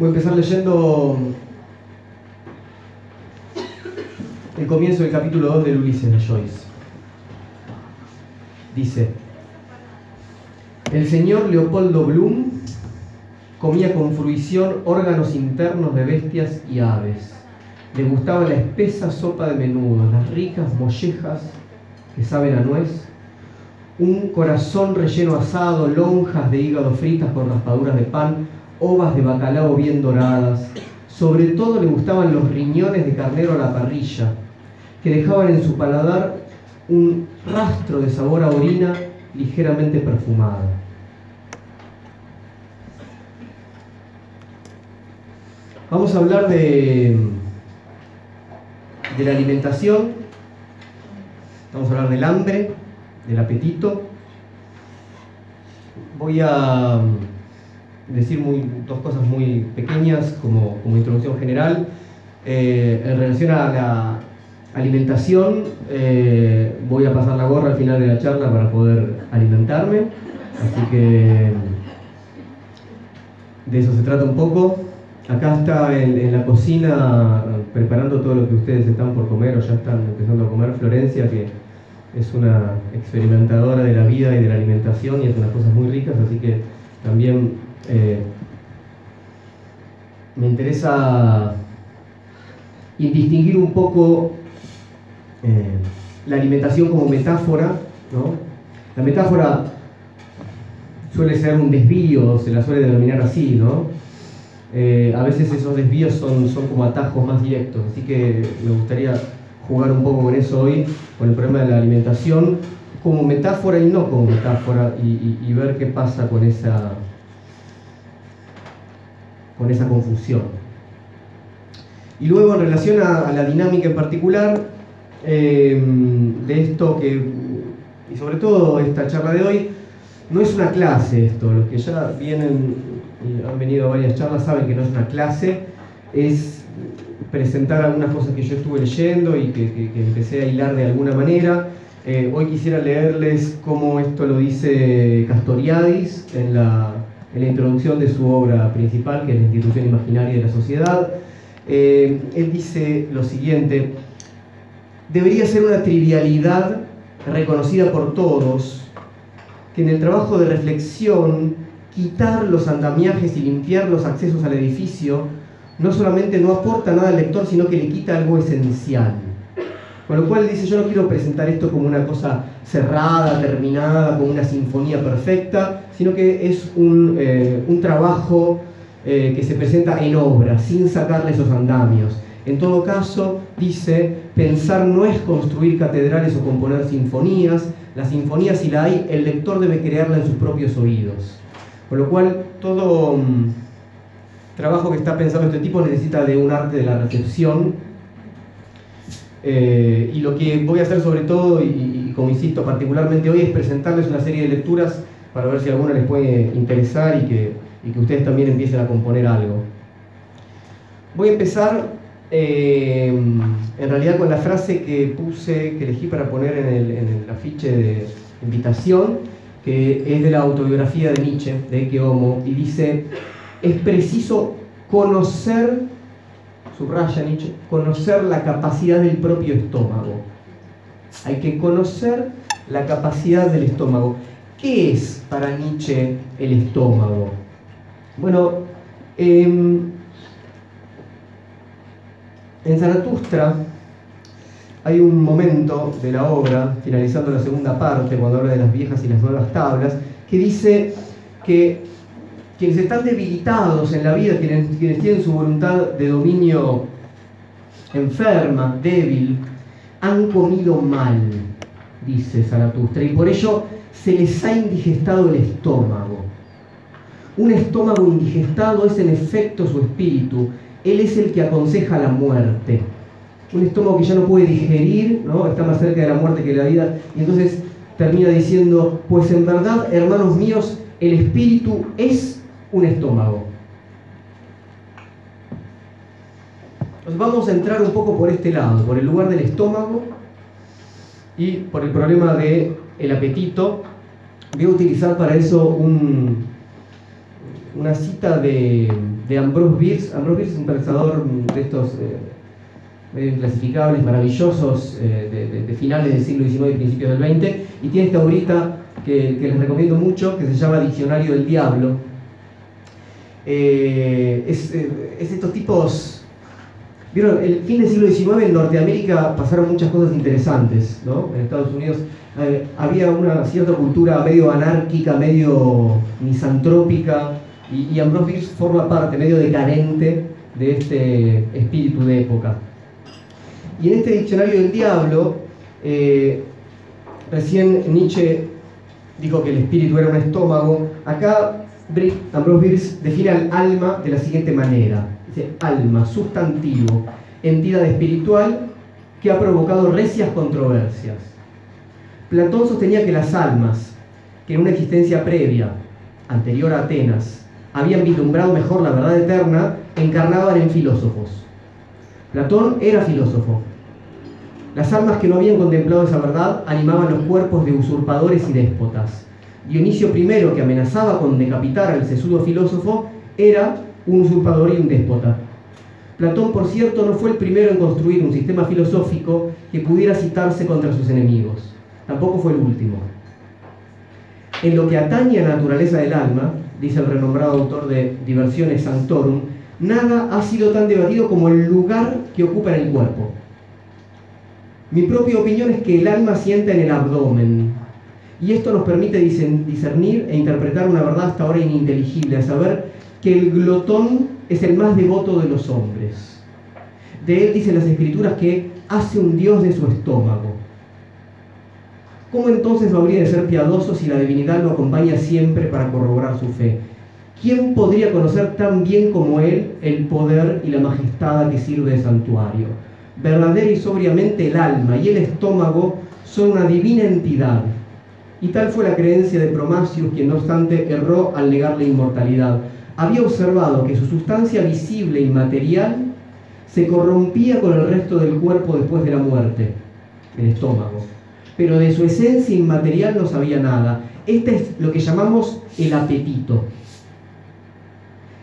Voy a empezar leyendo el comienzo del capítulo 2 del Ulises de Joyce. Dice, el señor Leopoldo Bloom comía con fruición órganos internos de bestias y aves. Le gustaba la espesa sopa de menudo, las ricas mollejas que saben a nuez, un corazón relleno asado, lonjas de hígado fritas con raspaduras de pan, ovas de bacalao bien doradas. Sobre todo le gustaban los riñones de carnero a la parrilla, que dejaban en su paladar un rastro de sabor a orina ligeramente perfumada. Vamos a hablar de, de la alimentación, vamos a hablar del hambre, del apetito. Voy a decir dos cosas muy pequeñas como, introducción general. Eh, en relación a la alimentación, eh, voy a pasar la gorra al final de la charla para poder alimentarme. Así que de eso se trata un poco. Acá está en, la cocina preparando todo lo que ustedes están por comer o ya están empezando a comer Florencia, que es una experimentadora de la vida y de la alimentación y hace unas cosas muy ricas, así que también eh, me interesa distinguir un poco eh, la alimentación como metáfora, ¿no? La metáfora suele ser un desvío, se la suele denominar así, ¿no? Eh, a veces esos desvíos son, son como atajos más directos, así que me gustaría jugar un poco con eso hoy, con el problema de la alimentación, como metáfora y no como metáfora, y ver qué pasa con esa, con esa confusión. Y luego en relación a, la dinámica en particular, eh, de esto que, y sobre todo esta charla de hoy, no es una clase esto, los que ya vienen han venido a varias charlas saben que no es una clase, es presentar algunas cosas que yo estuve leyendo y que, empecé a hilar de alguna manera. Eh, hoy quisiera leerles cómo esto lo dice Castoriadis en la en la introducción de su obra principal, que es la institución imaginaria de la sociedad. Eh, él dice lo siguiente, debería ser una trivialidad reconocida por todos, que en el trabajo de reflexión, quitar los andamiajes y limpiar los accesos al edificio, no solamente no aporta nada al lector, sino que le quita algo esencial. Con lo cual dice, yo no quiero presentar esto como una cosa cerrada, terminada, como una sinfonía perfecta, sino que es un, eh, trabajo eh, que se presenta en obra, sin sacarle esos andamios. En todo caso, dice, pensar no es construir catedrales o componer sinfonías, la sinfonía si la hay, el lector debe crearla en sus propios oídos. Con lo cual, todo mm, trabajo que está pensado este tipo necesita de un arte de la recepción eh, y lo que voy a hacer sobre todo, y, como insisto, particularmente hoy, es presentarles una serie de lecturas para ver si alguna les puede interesar y que, que ustedes también empiecen a componer algo. Voy a empezar eh, en realidad con la frase que puse, que elegí para poner en el, en el afiche de invitación, que es de la autobiografía de Nietzsche, de Eke Homo, y dice, es preciso conocer subraya Nietzsche, conocer la capacidad del propio estómago. Hay que conocer la capacidad del estómago. ¿Qué es para Nietzsche el estómago? Bueno, em, en Zaratustra hay un momento de la obra, finalizando la segunda parte, cuando habla de las viejas y las nuevas tablas, que dice que quienes están debilitados en la vida, quienes, tienen su voluntad de dominio enferma, débil, han comido mal, dice Zaratustra, y por ello se les ha indigestado el estómago. Un estómago indigestado es en efecto su espíritu, él es el que aconseja la muerte. Un estómago que ya no puede digerir, ¿no? está más cerca de la muerte que de la vida, y entonces termina diciendo, pues en verdad, hermanos míos, el espíritu es un estómago. Entonces vamos a entrar un poco por este lado, por el lugar del estómago y por el problema del el apetito. Voy a utilizar para eso un, una cita de, Ambrose Bierce. Ambrose Bierce es un pensador de estos eh, medio inclasificables, maravillosos, eh, de, finales del siglo XIX y principios del XX, y tiene esta obrita que, les recomiendo mucho, que se llama Diccionario del Diablo. Eh, es, es estos tipos Vieron, el fin del siglo XIX en Norteamérica pasaron muchas cosas interesantes, ¿no? En Estados Unidos eh, había una cierta cultura medio anárquica, medio misantrópica, y, Ambrose Bierce forma parte, medio decadente, de este espíritu de época. Y en este diccionario del diablo, eh, recién Nietzsche dijo que el espíritu era un estómago. Acá Ambrose Bierce define al alma de la siguiente manera dice alma, sustantivo, entidad espiritual que ha provocado recias controversias. Platón sostenía que las almas, que en una existencia previa, anterior a Atenas, habían vislumbrado mejor la verdad eterna, encarnaban en filósofos. Platón era filósofo. Las almas que no habían contemplado esa verdad animaban los cuerpos de usurpadores y déspotas. Dionisio I, que amenazaba con decapitar al sesudo filósofo, era un usurpador y un déspota. Platón, por cierto, no fue el primero en construir un sistema filosófico que pudiera citarse contra sus enemigos. Tampoco fue el último. En lo que atañe a la naturaleza del alma, dice el renombrado autor de Diversiones Sanctorum, nada ha sido tan debatido como el lugar que ocupa en el cuerpo. Mi propia opinión es que el alma sienta en el abdomen, y esto nos permite discernir e interpretar una verdad hasta ahora ininteligible, a saber que el glotón es el más devoto de los hombres. De él dicen las escrituras que hace un dios de su estómago. ¿Cómo entonces habría de ser piadoso si la divinidad lo acompaña siempre para corroborar su fe? ¿Quién podría conocer tan bien como él el poder y la majestad que sirve de santuario? Verdadera y sobriamente el alma y el estómago son una divina entidad. Y tal fue la creencia de Promasius, quien no obstante erró al negar la inmortalidad había observado que su sustancia visible y material se corrompía con el resto del cuerpo después de la muerte, el estómago. Pero de su esencia inmaterial no sabía nada. Este es lo que llamamos el apetito,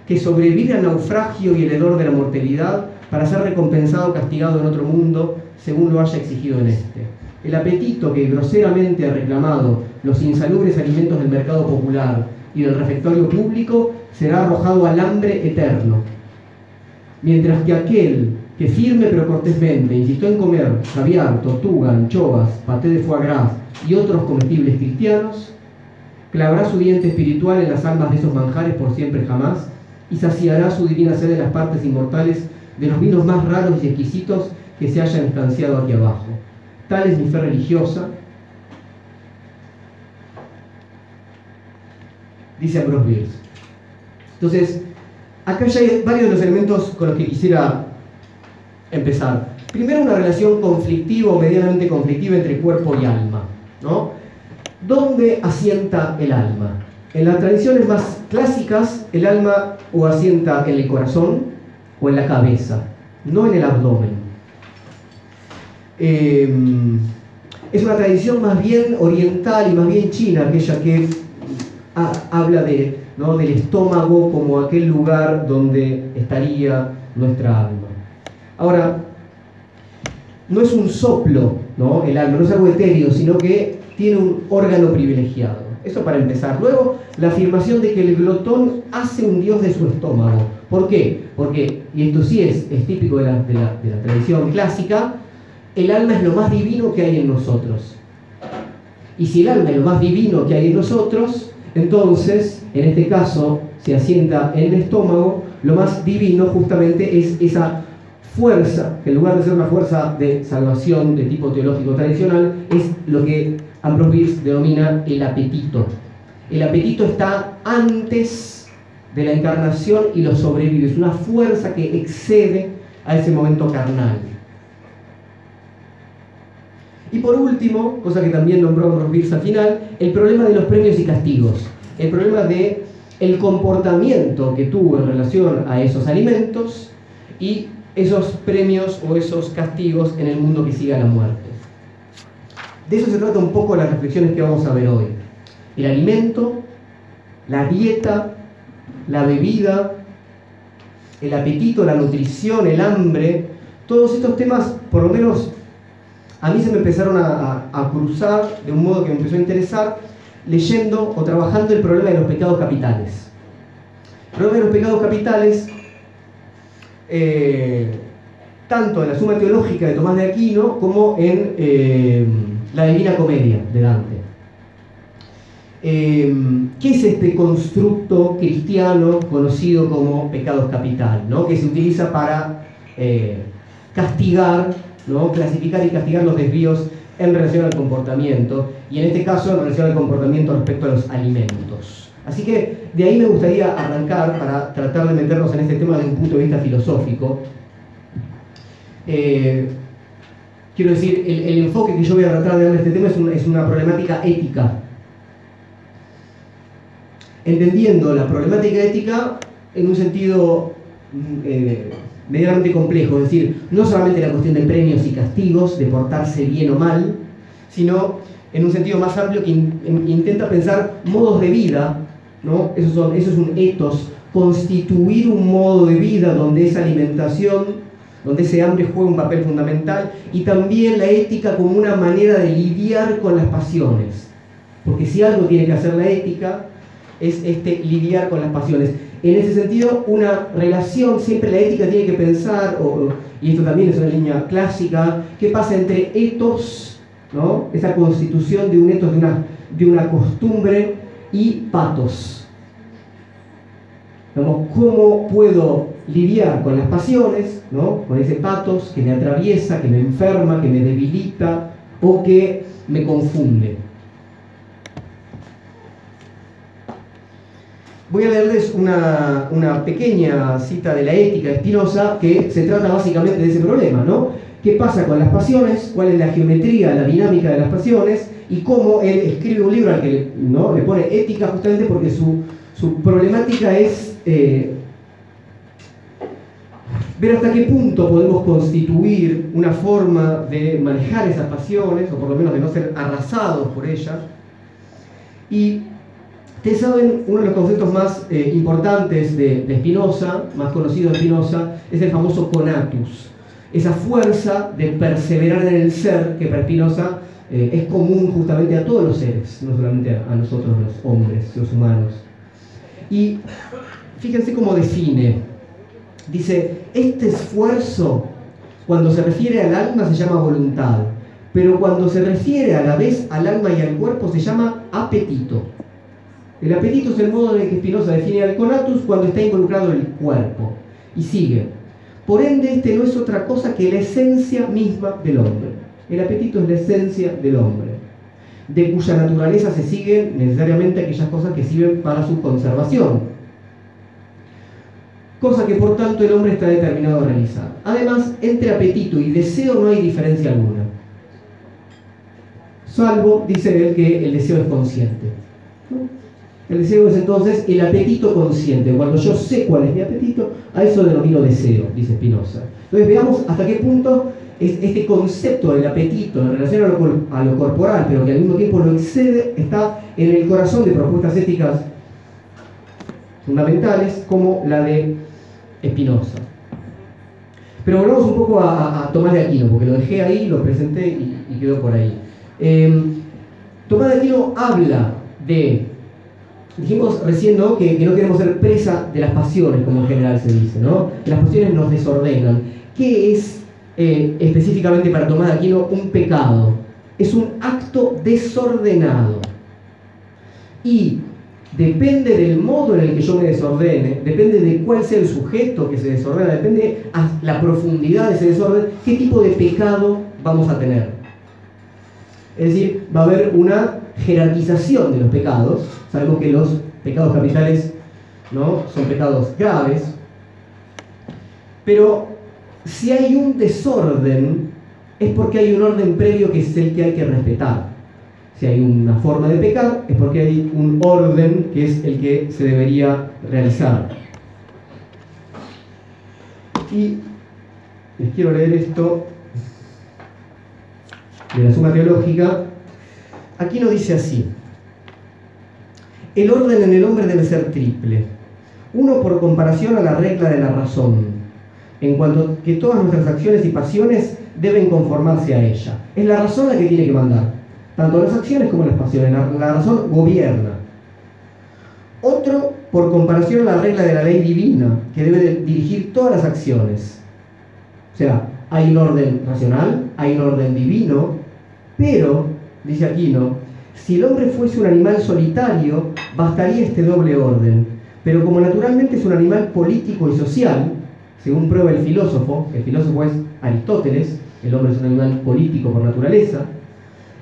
que sobrevive al naufragio y el hedor de la mortalidad para ser recompensado o castigado en otro mundo según lo haya exigido en este. El apetito que groseramente ha reclamado los insalubres alimentos del mercado popular y del refectorio público será arrojado al hambre eterno. Mientras que aquel que firme pero cortésmente insistió en comer caviar, tortuga, anchovas, paté de foie gras y otros comestibles cristianos, clavará su diente espiritual en las almas de esos manjares por siempre jamás y saciará su divina sed de las partes inmortales de los vinos más raros y exquisitos que se hayan estanciado aquí abajo. Tal es mi fe religiosa, dice Ambrose Bierce. Entonces, acá ya hay varios de los elementos con los que quisiera empezar. Primero, una relación conflictiva o medianamente conflictiva entre cuerpo y alma. ¿no? ¿Dónde asienta el alma? En las tradiciones más clásicas, el alma o asienta en el corazón o en la cabeza, no en el abdomen. Em, es una tradición más bien oriental y más bien china, aquella que habla de del estómago como aquel lugar donde estaría nuestra alma. Ahora, no es un soplo, ¿no? el alma, no es algo etéreo, sino que tiene un órgano privilegiado. Eso para empezar. Luego, la afirmación de que el glotón hace un dios de su estómago. ¿Por qué? Porque, y esto sí es, es típico de la, de la tradición clásica, el alma es lo más divino que hay en nosotros. Y si el alma es lo más divino que hay en nosotros, entonces, en este caso, se asienta en el estómago, lo más divino justamente es esa fuerza, que en lugar de ser una fuerza de salvación de tipo teológico tradicional, es lo que Ambrose Bierce denomina el apetito. El apetito está antes de la encarnación y lo sobrevive, es una fuerza que excede a ese momento carnal. Y por último, cosa que también nombró Ambrose al final, el problema de los premios y castigos. El problema de el comportamiento que tuvo en relación a esos alimentos y esos premios o esos castigos en el mundo que sigue la muerte. De eso se trata un poco las reflexiones que vamos a ver hoy. El alimento, la dieta la bebida, el apetito, la nutrición, el hambre, todos estos temas, por lo menos a mí se me empezaron a, cruzar de un modo que me empezó a interesar leyendo o trabajando el problema de los pecados capitales. El problema de los pecados capitales, eh, tanto en la Suma Teológica de Tomás de Aquino como en eh, la Divina Comedia de Dante. Eh, ¿Qué es este constructo cristiano conocido como pecados capital? ¿no? que se utiliza para castigar ¿no? clasificar y castigar los desvíos en relación al comportamiento, y en este caso en relación al comportamiento respecto a los alimentos. Así que de ahí me gustaría arrancar para tratar de meternos en este tema desde un punto de vista filosófico. Eh, quiero decir, el, enfoque que yo voy a tratar de dar en este tema es una, es una problemática ética. Entendiendo la problemática ética en un sentido mm, eh, medianamente complejo, es decir, no solamente la cuestión de premios y castigos, de portarse bien o mal, sino en un sentido más amplio que intenta pensar modos de vida, ¿no? Eso, son, eso es un ethos, constituir un modo de vida donde esa alimentación, donde ese hambre juega un papel fundamental, y también la ética como una manera de lidiar con las pasiones. Porque si algo tiene que hacer la ética, es este lidiar con las pasiones. En ese sentido, una relación, siempre la ética tiene que pensar, y esto también es una línea clásica, qué pasa entre etos, ¿no? esa constitución de un etos, de una, de una costumbre, y patos. ¿Cómo puedo lidiar con las pasiones, ¿no? con ese patos que me atraviesa, que me enferma, que me debilita o que me confunde? Voy a leerles una, pequeña cita de la ética de Spinoza que se trata básicamente de ese problema, ¿no? ¿Qué pasa con las pasiones? ¿Cuál es la geometría, la dinámica de las pasiones? Y cómo él escribe un libro al que ¿no? le pone ética justamente porque su, problemática es eh, ver hasta qué punto podemos constituir una forma de manejar esas pasiones, o por lo menos de no ser arrasados por ellas. Y Ustedes saben, uno de los conceptos más eh, importantes de Spinoza, más conocido de Spinoza, es el famoso conatus. Esa fuerza de perseverar en el ser que para Spinoza eh, es común justamente a todos los seres, no solamente a, nosotros los hombres, los humanos. Y fíjense cómo define. Dice, este esfuerzo, cuando se refiere al alma, se llama voluntad, pero cuando se refiere a la vez al alma y al cuerpo, se llama apetito. El apetito es el modo en el que Spinoza define al conatus cuando está involucrado el cuerpo. Y sigue. Por ende, este no es otra cosa que la esencia misma del hombre. El apetito es la esencia del hombre, de cuya naturaleza se siguen necesariamente aquellas cosas que sirven para su conservación. Cosa que por tanto el hombre está determinado a realizar. Además, entre apetito y deseo no hay diferencia alguna. Salvo, dice él, que el deseo es consciente. El deseo es entonces el apetito consciente. Cuando yo sé cuál es mi apetito, a eso denomino deseo, dice Spinoza. Entonces veamos hasta qué punto es este concepto del apetito en relación a lo, corporal, pero que al mismo tiempo lo excede, está en el corazón de propuestas éticas fundamentales como la de Spinoza. Pero volvamos un poco a, Tomás de Aquino, porque lo dejé ahí, lo presenté y, quedó por ahí. Eh, Tomás de Aquino habla de Dijimos recién ¿no? Que, no queremos ser presa de las pasiones, como en general se dice, ¿no? Que las pasiones nos desordenan. ¿Qué es eh, específicamente para Tomás de Aquino un pecado? Es un acto desordenado. Y depende del modo en el que yo me desordene, depende de cuál sea el sujeto que se desordena, depende de la profundidad de ese desorden, qué tipo de pecado vamos a tener. Es decir, va a haber una jerarquización de los pecados. Sabemos que los pecados capitales ¿no? son pecados graves. Pero si hay un desorden, es porque hay un orden previo que es el que hay que respetar. Si hay una forma de pecar, es porque hay un orden que es el que se debería realizar. Y les quiero leer esto de la Suma Teológica, aquí nos dice así. El orden en el hombre debe ser triple. Uno por comparación a la regla de la razón, en cuanto que todas nuestras acciones y pasiones deben conformarse a ella. Es la razón la que tiene que mandar, tanto las acciones como las pasiones. La, razón gobierna. Otro por comparación a la regla de la ley divina, que debe dirigir todas las acciones. O sea, hay un orden racional, hay un orden divino, pero, dice Aquino, si el hombre fuese un animal solitario, bastaría este doble orden. Pero como naturalmente es un animal político y social, según prueba el filósofo, el filósofo es Aristóteles, el hombre es un animal político por naturaleza,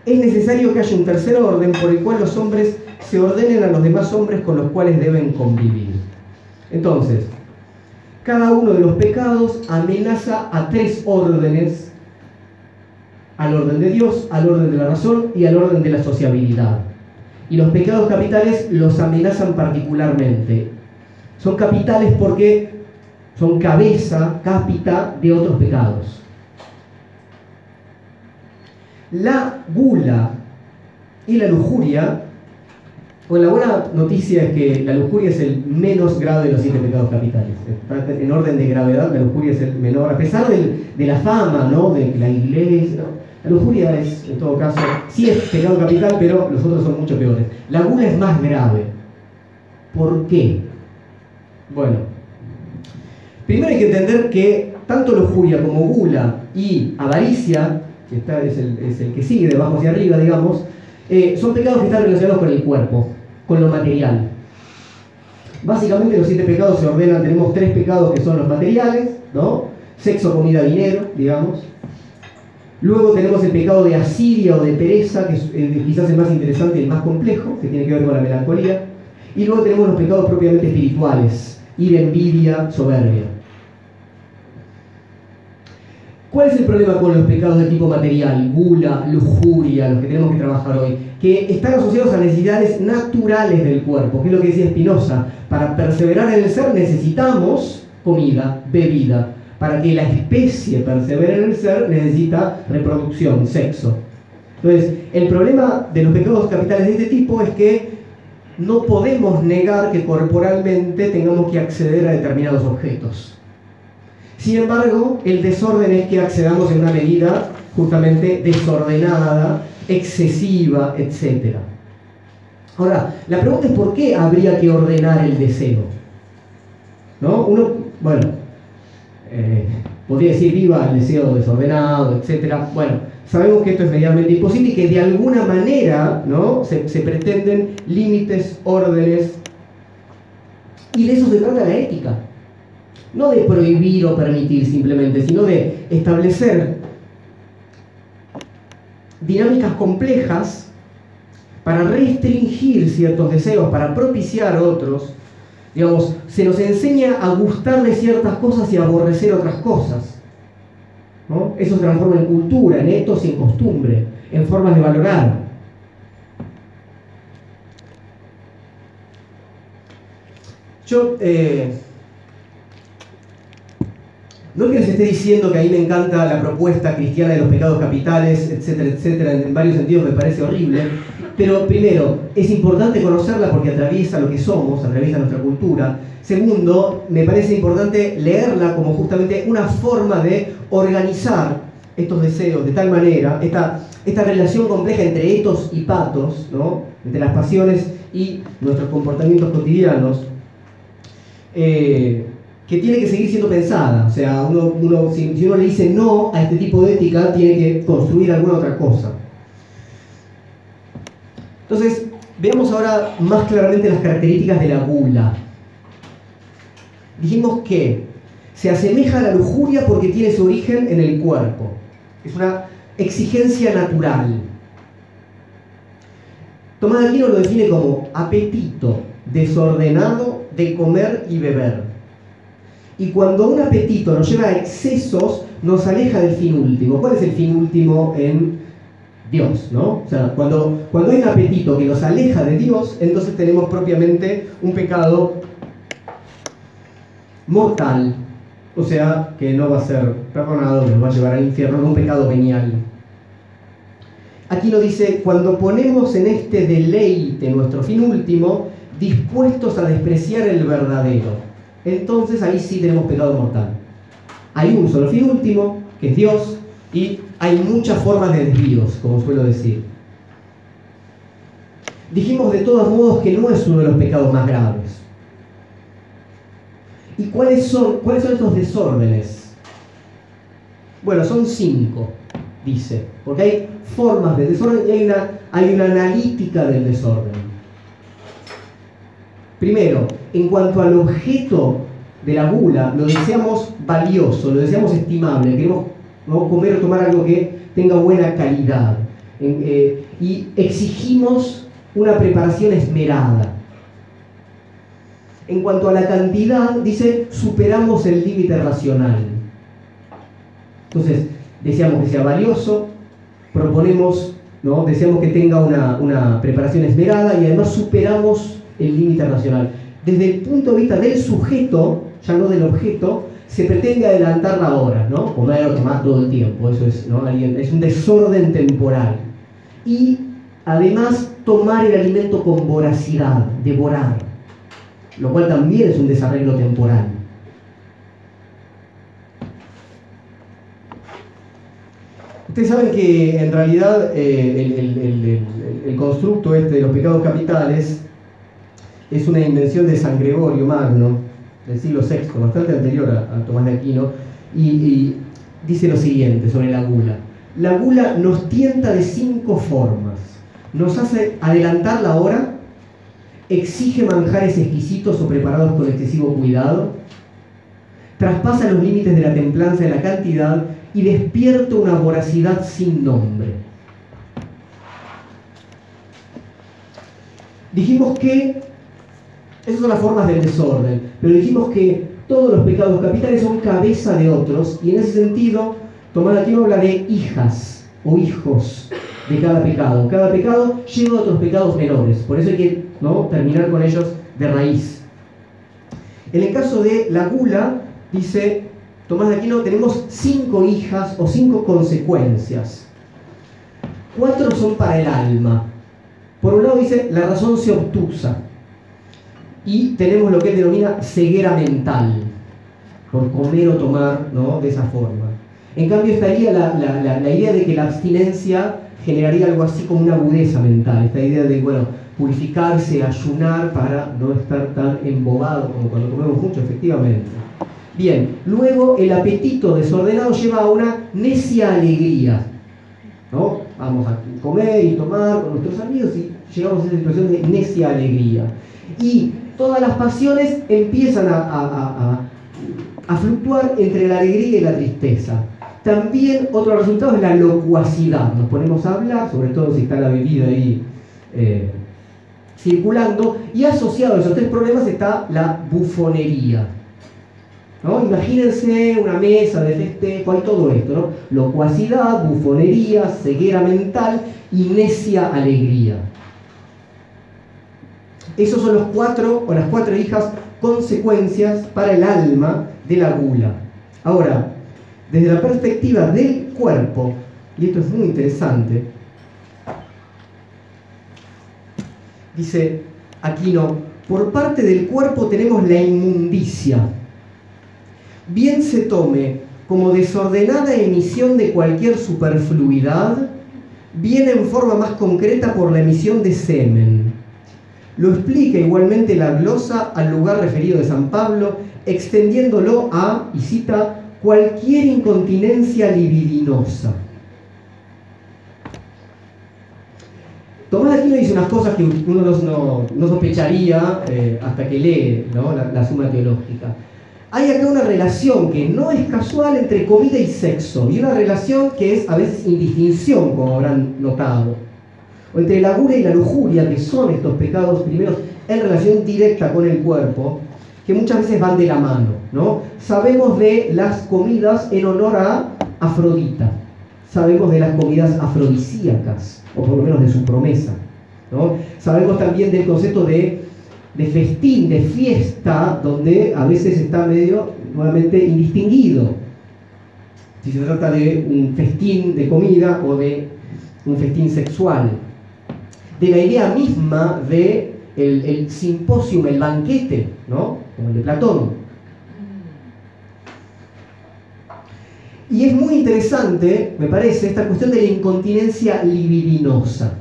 es necesario que haya un tercer orden por el cual los hombres se ordenen a los demás hombres con los cuales deben convivir. Entonces, cada uno de los pecados amenaza a tres órdenes, al orden de Dios, al orden de la razón y al orden de la sociabilidad. Y los pecados capitales los amenazan particularmente. Son capitales porque son cabeza, cápita de otros pecados. La gula y la lujuria, bueno, la buena noticia es que la lujuria es el menos grave de los siete pecados capitales. En orden de gravedad, la lujuria es el menor, a pesar de la fama, ¿no? de la iglesia. La lujuria es, en todo caso, sí es pecado capital, pero los otros son mucho peores. La gula es más grave. ¿Por qué? Bueno, primero hay que entender que tanto lujuria como gula y avaricia que está, es, el, que sigue de abajo hacia arriba, digamos, eh, son pecados que están relacionados con el cuerpo, con lo material. Básicamente los siete pecados se ordenan, tenemos tres pecados que son los materiales, ¿no? Sexo, comida, dinero, digamos. Luego tenemos el pecado de asidia o de pereza, que es eh, quizás el más interesante y el más complejo, que tiene que ver con la melancolía. Y luego tenemos los pecados propiamente espirituales, ira, envidia, soberbia. ¿Cuál es el problema con los pecados de tipo material, gula, lujuria, los que tenemos que trabajar hoy? Que están asociados a necesidades naturales del cuerpo, que es lo que decía Spinoza. Para perseverar en el ser necesitamos comida, bebida. Para que la especie persevere en el ser necesita reproducción, sexo. Entonces, el problema de los pecados capitales de este tipo es que no podemos negar que corporalmente tengamos que acceder a determinados objetos. Sin embargo, el desorden es que accedamos en una medida justamente desordenada, excesiva, etc. Ahora, la pregunta es por qué habría que ordenar el deseo. ¿No? Uno, bueno, eh, podría decir viva el deseo desordenado, etc. Bueno, sabemos que esto es medianamente imposible y que de alguna manera ¿no? se, se pretenden límites, órdenes, y de eso se trata la ética no de prohibir o permitir simplemente, sino de establecer dinámicas complejas para restringir ciertos deseos, para propiciar otros. Digamos, se nos enseña a gustar de ciertas cosas y a aborrecer otras cosas. Eso se transforma en cultura, en etos y en costumbre, en formas de valorar. Yo eh, no que les esté diciendo que a mí me encanta la propuesta cristiana de los pecados capitales, etcétera, etcétera, en varios sentidos me parece horrible, pero primero, es importante conocerla porque atraviesa lo que somos, atraviesa nuestra cultura. Segundo, me parece importante leerla como justamente una forma de organizar estos deseos de tal manera, esta, esta relación compleja entre etos y patos, ¿no? entre las pasiones y nuestros comportamientos cotidianos. Eh, que tiene que seguir siendo pensada. O sea, uno, si, uno le dice no a este tipo de ética, tiene que construir alguna otra cosa. Entonces, veamos ahora más claramente las características de la gula. Dijimos que se asemeja a la lujuria porque tiene su origen en el cuerpo. Es una exigencia natural. Tomás de Aquino lo define como apetito desordenado de comer y beber. Y cuando un apetito nos lleva a excesos, nos aleja del fin último. ¿Cuál es el fin último en Dios? ¿no? O sea, cuando, cuando hay un apetito que nos aleja de Dios, entonces tenemos propiamente un pecado mortal. O sea, que no va a ser perdonado, nos va a llevar al infierno, un pecado venial. Aquí nos dice, cuando ponemos en este deleite nuestro fin último, dispuestos a despreciar el verdadero, entonces ahí sí tenemos pecado mortal. Hay un solo fin último, que es Dios, y hay muchas formas de desvíos, como suelo decir. Dijimos de todos modos que no es uno de los pecados más graves. ¿Y cuáles son, cuáles son estos desórdenes? Bueno, son cinco, dice, porque hay formas de desorden y hay una, hay una analítica del desorden. Primero, en cuanto al objeto de la gula, lo deseamos valioso, lo deseamos estimable, queremos comer o tomar algo que tenga buena calidad. Eh, y exigimos una preparación esmerada. En cuanto a la cantidad, dice, superamos el límite racional. Entonces, deseamos que sea valioso, proponemos, ¿no? deseamos que tenga una, una preparación esmerada y además superamos el límite racional. Desde el punto de vista del sujeto, ya no del objeto, se pretende adelantar la hora, ¿no? Comer o tomar todo el tiempo, eso es, ¿no? es un desorden temporal. Y además tomar el alimento con voracidad, devorar, lo cual también es un desarreglo temporal. Ustedes saben que en realidad eh, el, constructo este de los pecados capitales es una invención de San Gregorio Magno, del siglo VI, bastante anterior a, Tomás de Aquino, y, dice lo siguiente sobre la gula. La gula nos tienta de cinco formas. Nos hace adelantar la hora, exige manjares exquisitos o preparados con excesivo cuidado, traspasa los límites de la templanza y la cantidad y despierta una voracidad sin nombre. Dijimos que esas son las formas del desorden. Pero dijimos que todos los pecados capitales son cabeza de otros y en ese sentido, Tomás aquí habla de hijas o hijos de cada pecado. Cada pecado lleva a otros pecados menores. Por eso hay que ¿no? terminar con ellos de raíz. En el caso de la gula, dice Tomás de Aquino, tenemos cinco hijas o cinco consecuencias. Cuatro son para el alma. Por un lado dice, la razón se obtusa y tenemos lo que él denomina ceguera mental, por comer o tomar ¿no? de esa forma. En cambio estaría la, la, idea de que la abstinencia generaría algo así como una agudeza mental, esta idea de, bueno, purificarse, ayunar para no estar tan embobado como cuando comemos mucho, efectivamente. Bien, luego el apetito desordenado lleva a una necia alegría. ¿no? Vamos a comer y tomar con nuestros amigos y llegamos a esa situación de necia alegría. Y todas las pasiones empiezan a, fluctuar entre la alegría y la tristeza. También otro resultado es la locuacidad. Nos ponemos a hablar, sobre todo si está la bebida ahí eh, circulando, y asociado a esos tres problemas está la bufonería. ¿No? Imagínense una mesa de festejo, hay todo esto, ¿no? Locuacidad, bufonería, ceguera mental y necia alegría. Esos son los cuatro o las cuatro hijas consecuencias para el alma de la gula. Ahora, desde la perspectiva del cuerpo, y esto es muy interesante, dice Aquino, por parte del cuerpo tenemos la inmundicia. Bien se tome como desordenada emisión de cualquier superfluidad, bien en forma más concreta por la emisión de semen lo explica igualmente la glosa al lugar referido de San Pablo, extendiéndolo a, y cita, cualquier incontinencia libidinosa. Tomás de Aquino dice unas cosas que uno no, sospecharía eh, hasta que lee la, la, suma teológica. Hay acá una relación que no es casual entre comida y sexo, y una relación que es a veces indistinción, como habrán notado entre la gula y la lujuria, que son estos pecados primeros en relación directa con el cuerpo, que muchas veces van de la mano. ¿no? Sabemos de las comidas en honor a Afrodita, sabemos de las comidas afrodisíacas, o por lo menos de su promesa. Sabemos también del concepto de, de festín, de fiesta, donde a veces está medio nuevamente indistinguido. Si se trata de un festín de comida o de un festín sexual de la idea misma de el, el simposium, el banquete, ¿no? Como el de Platón. Y es muy interesante, me parece, esta cuestión de la incontinencia libidinosa,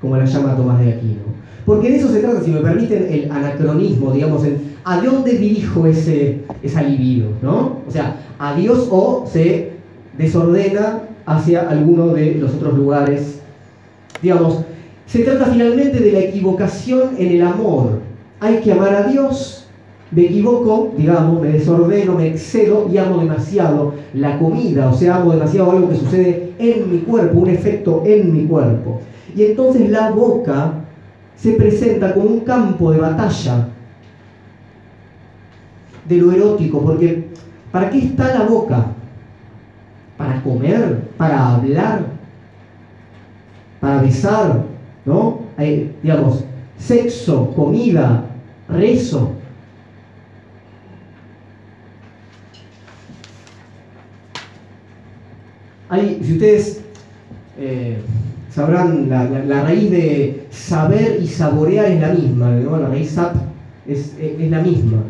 como la llama Tomás de Aquino. Porque de eso se trata, si me permiten, el anacronismo, digamos, en a dónde dirijo ese, esa libido, ¿no? O sea, a Dios o se desordena hacia alguno de los otros lugares. Digamos, se trata finalmente de la equivocación en el amor. Hay que amar a Dios, me equivoco, digamos, me desordeno, me excedo y amo demasiado la comida, o sea, amo demasiado algo que sucede en mi cuerpo, un efecto en mi cuerpo. Y entonces la boca se presenta como un campo de batalla de lo erótico, porque ¿para qué está la boca? Para comer, para hablar, para besar, ¿no? digamos, sexo, comida, rezo. Hay, si ustedes eh, sabrán, la, raíz de saber y saborear es la misma, la raíz sap es, es la misma.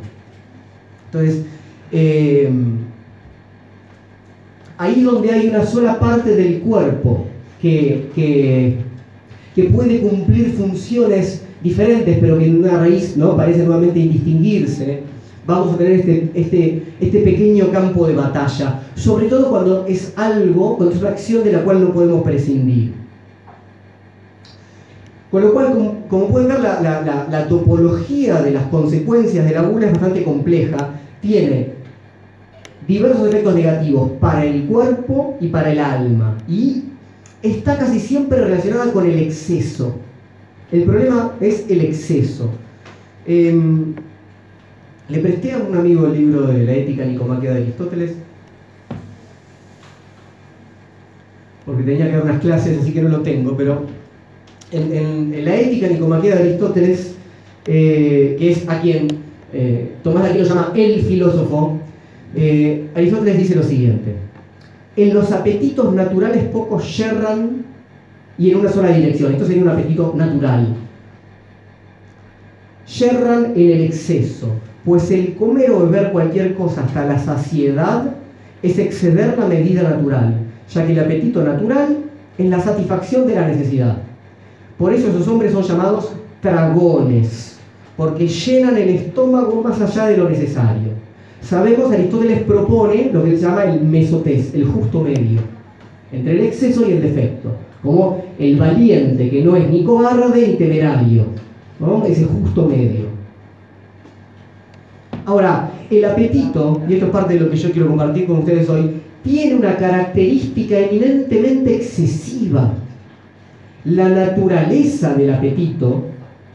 Entonces, eh, ahí donde hay una sola parte del cuerpo que, que, puede cumplir funciones diferentes, pero que en una raíz ¿no? parece nuevamente indistinguirse, vamos a tener este, este, este pequeño campo de batalla, sobre todo cuando es algo, cuando es una acción de la cual no podemos prescindir. Con lo cual, como, pueden ver, la, topología de las consecuencias de la gula es bastante compleja. Tiene diversos efectos negativos para el cuerpo y para el alma. Y está casi siempre relacionada con el exceso. El problema es el exceso. Em, le presté a un amigo el libro de la ética nicomaquia de Aristóteles, porque tenía que dar unas clases, así que no lo tengo, pero en, la ética nicomaquea de Aristóteles, eh, que es a quien eh, Tomás Aquino llama el filósofo, eh, Aristóteles dice lo siguiente, en los apetitos naturales pocos yerran y en una sola dirección, esto sería un apetito natural. Yerran en el exceso, pues el comer o beber cualquier cosa hasta la saciedad es exceder la medida natural, ya que el apetito natural es la satisfacción de la necesidad. Por eso esos hombres son llamados dragones, porque llenan el estómago más allá de lo necesario. Sabemos, Aristóteles propone lo que se llama el mesotés, el justo medio, entre el exceso y el defecto, como el valiente, que no es ni cobarde ni temerario, ¿no? ese justo medio. Ahora, el apetito, y esto es parte de lo que yo quiero compartir con ustedes hoy, tiene una característica eminentemente excesiva la naturaleza del apetito,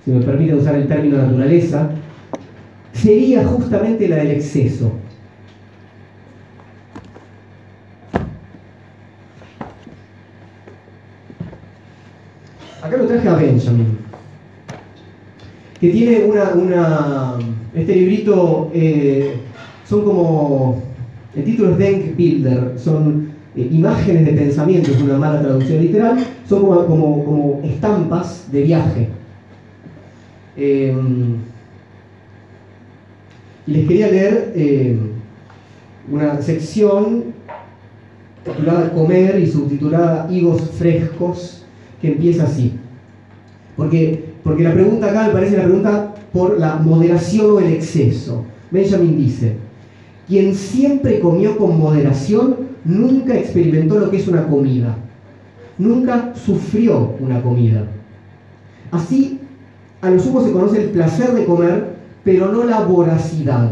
si me permite usar el término naturaleza, sería justamente la del exceso. Acá lo traje a Benjamin, que tiene una, este librito, eh, son como, el título es Denk Builder, son eh, imágenes de pensamiento, es una mala traducción literal, son como, estampas de viaje. Y les quería leer em, una sección titulada Comer y subtitulada Higos frescos, que empieza así. Porque, porque la pregunta acá me parece la pregunta por la moderación o el exceso. Benjamin dice, quien siempre comió con moderación nunca experimentó lo que es una comida, nunca sufrió una comida. Así, a lo sumo se conoce el placer de comer, pero no la voracidad,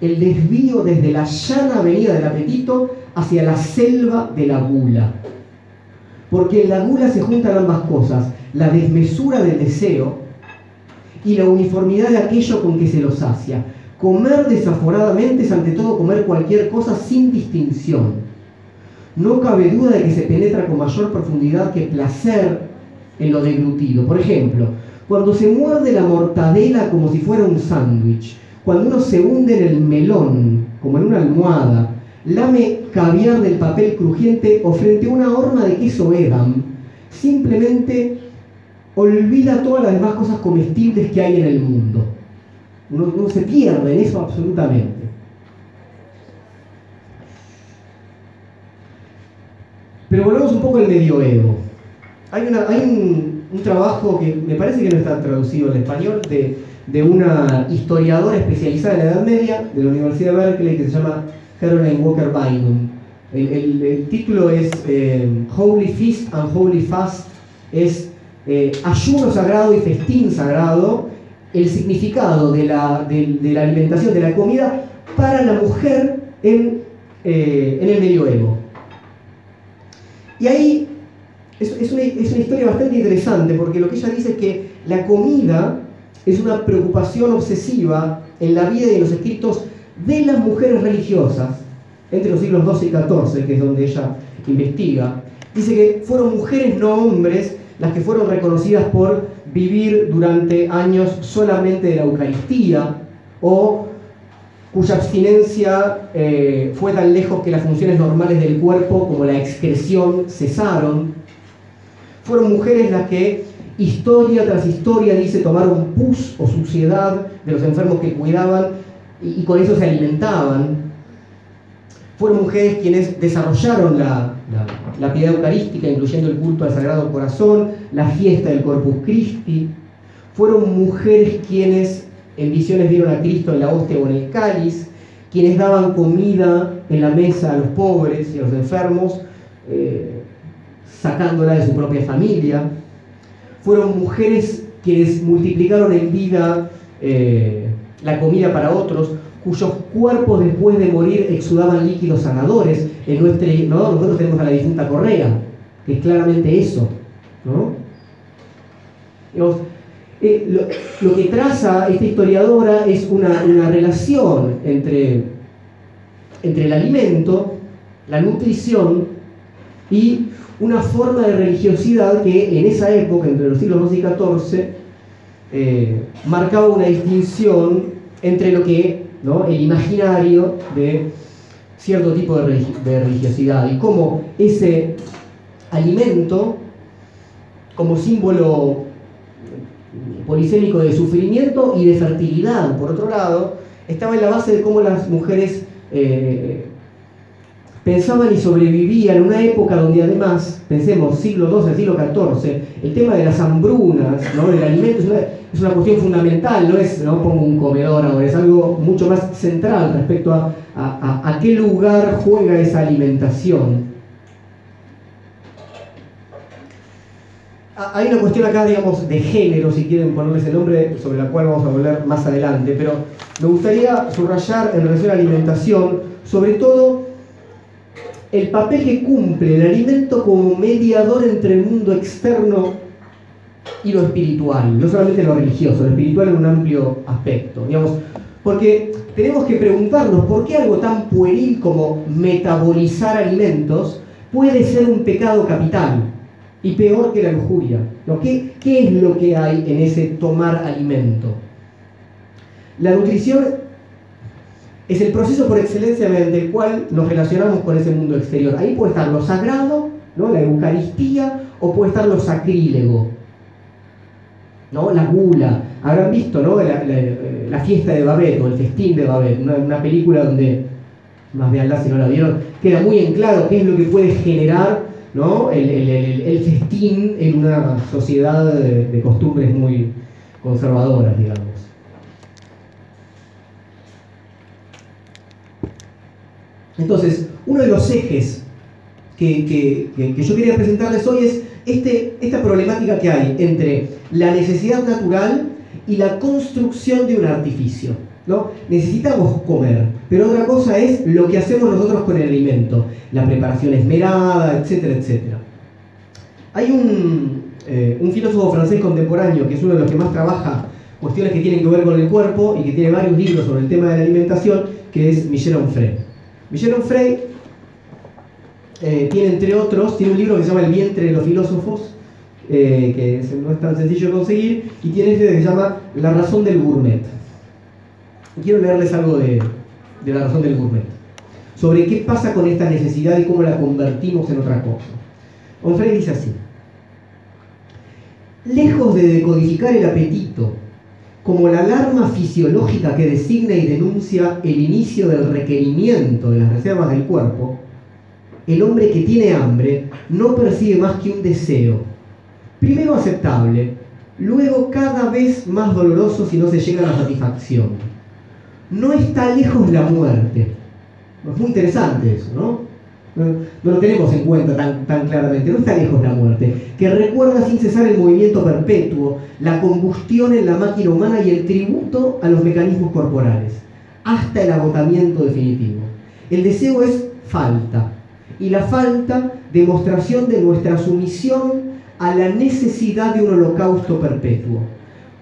el desvío desde la llana avenida del apetito hacia la selva de la gula. Porque en la gula se juntan ambas cosas, la desmesura del deseo y la uniformidad de aquello con que se lo sacia. Comer desaforadamente es ante todo comer cualquier cosa sin distinción. No cabe duda de que se penetra con mayor profundidad que placer en lo deglutido. Por ejemplo, cuando se muerde la mortadela como si fuera un sándwich, cuando uno se hunde en el melón como en una almohada, lame caviar del papel crujiente o frente a una horma de queso Edam, simplemente olvida todas las demás cosas comestibles que hay en el mundo. Uno, se pierde en eso absolutamente. Pero volvemos un poco al medioevo. Hay, un, trabajo que me parece que no está traducido en español de, una historiadora especializada en la Edad Media de la Universidad de Berkeley que se llama Caroline Walker Bynum. El, título es eh, Holy Feast and Holy Fast, es eh, ayuno sagrado y festín sagrado, el significado de la, alimentación, de la comida para la mujer en, eh, en el medioevo. Y ahí es, una, historia bastante interesante porque lo que ella dice es que la comida es una preocupación obsesiva en la vida y en los escritos de las mujeres religiosas entre los siglos XII y XIV, que es donde ella investiga. Dice que fueron mujeres, no hombres, las que fueron reconocidas por vivir durante años solamente de la Eucaristía o cuya abstinencia eh, fue tan lejos que las funciones normales del cuerpo como la excreción cesaron. Fueron mujeres las que historia tras historia, dice, tomaron pus o suciedad de los enfermos que cuidaban y, con eso se alimentaban. Fueron mujeres quienes desarrollaron la, la, piedad eucarística, incluyendo el culto al Sagrado Corazón, la fiesta del Corpus Christi. Fueron mujeres quienes en visiones vieron a Cristo en la hostia o en el cáliz, quienes daban comida en la mesa a los pobres y a los enfermos, eh, sacándola de su propia familia. Fueron mujeres quienes multiplicaron en vida eh, la comida para otros, cuyos cuerpos después de morir exudaban líquidos sanadores. En nuestra, Nosotros tenemos a la difunta Correa, que es claramente eso. ¿no? Eh, lo, que traza esta historiadora es una, relación entre, entre el alimento, la nutrición y una forma de religiosidad que en esa época, entre los siglos XII y XIV, eh, marcaba una distinción entre lo que, ¿no? el imaginario de cierto tipo de, religiosidad y cómo ese alimento, como símbolo polisémico de sufrimiento y de fertilidad, por otro lado, estaba en la base de cómo las mujeres eh, pensaban y sobrevivían en una época donde además, pensemos, siglo XII, siglo XIV, el tema de las hambrunas, ¿no? del alimento es una, cuestión fundamental, no es, no pongo un comedor ahora, es algo mucho más central respecto a, a qué lugar juega esa alimentación. hay una cuestión acá, digamos, de género, si quieren ponerle ese nombre, sobre la cual vamos a volver más adelante, pero me gustaría subrayar en relación a alimentación, sobre todo el papel que cumple el alimento como mediador entre el mundo externo y lo espiritual, no solamente lo religioso, lo espiritual en un amplio aspecto, digamos, porque tenemos que preguntarnos por qué algo tan pueril como metabolizar alimentos puede ser un pecado capital y peor que la lujuria. ¿Qué, ¿Qué es lo que hay en ese tomar alimento? La nutrición es el proceso por excelencia mediante el cual nos relacionamos con ese mundo exterior. Ahí puede estar lo sagrado, ¿no? la Eucaristía, o puede estar lo sacrílego, ¿no? la gula. Habrán visto ¿no? la, fiesta de Babet o el festín de Babet, una, película donde, más veanla si no la vieron, queda muy en claro qué es lo que puede generar ¿no? el, festín en una sociedad de, costumbres muy conservadoras, digamos. Entonces, uno de los ejes que, yo quería presentarles hoy es este, esta problemática que hay entre la necesidad natural y la construcción de un artificio. ¿no? Necesitamos comer, pero otra cosa es lo que hacemos nosotros con el alimento, la preparación esmerada, etcétera, etcétera. Hay un, eh, un filósofo francés contemporáneo que es uno de los que más trabaja cuestiones que tienen que ver con el cuerpo y que tiene varios libros sobre el tema de la alimentación, que es Michel Onfray. Michel Onfray eh, tiene, entre otros, tiene un libro que se llama El vientre de los filósofos, eh, que no es tan sencillo de conseguir, y tiene este que se llama La razón del gourmet quiero leerles algo de, la razón del gourmet, sobre qué pasa con esta necesidad y cómo la convertimos en otra cosa. Onfray dice así, lejos de decodificar el apetito como la alarma fisiológica que designa y denuncia el inicio del requerimiento de las reservas del cuerpo, el hombre que tiene hambre no percibe más que un deseo, primero aceptable, luego cada vez más doloroso si no se llega a la satisfacción. No está lejos la muerte. Es muy interesante eso, ¿no? No, lo tenemos en cuenta tan, tan claramente, no está lejos la muerte, que recuerda sin cesar el movimiento perpetuo, la combustión en la máquina humana y el tributo a los mecanismos corporales, hasta el agotamiento definitivo. El deseo es falta, y la falta demostración de nuestra sumisión a la necesidad de un holocausto perpetuo.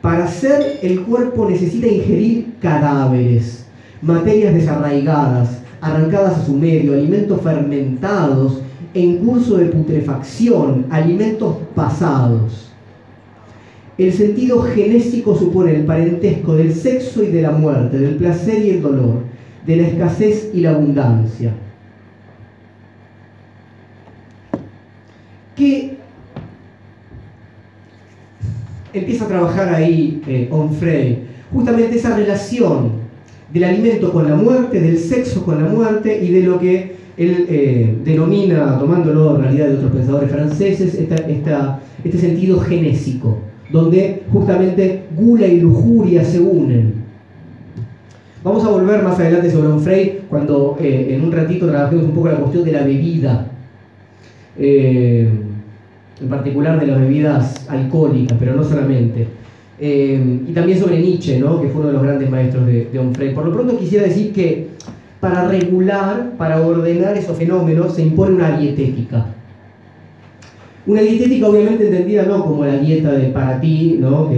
Para ser, el cuerpo necesita ingerir cadáveres, materias desarraigadas, arrancadas a su medio, alimentos fermentados, en curso de putrefacción, alimentos pasados. El sentido genésico supone el parentesco del sexo y de la muerte, del placer y el dolor, de la escasez y la abundancia. Que empieza a trabajar ahí eh, Onfray, justamente esa relación del alimento con la muerte, del sexo con la muerte y de lo que él eh, denomina, tomándolo en realidad de otros pensadores franceses, este sentido genésico, donde justamente gula y lujuria se unen. Vamos a volver más adelante sobre Onfray cuando eh, en un ratito trabajemos un poco la cuestión de la bebida, eh, en particular de las bebidas alcohólicas, pero no solamente. Eh, y también sobre Nietzsche, ¿no? que fue uno de los grandes maestros de, de Por lo pronto quisiera decir que para regular, para ordenar esos fenómenos, se impone una dietética. Una dietética obviamente entendida no como la dieta de para ti, ¿no?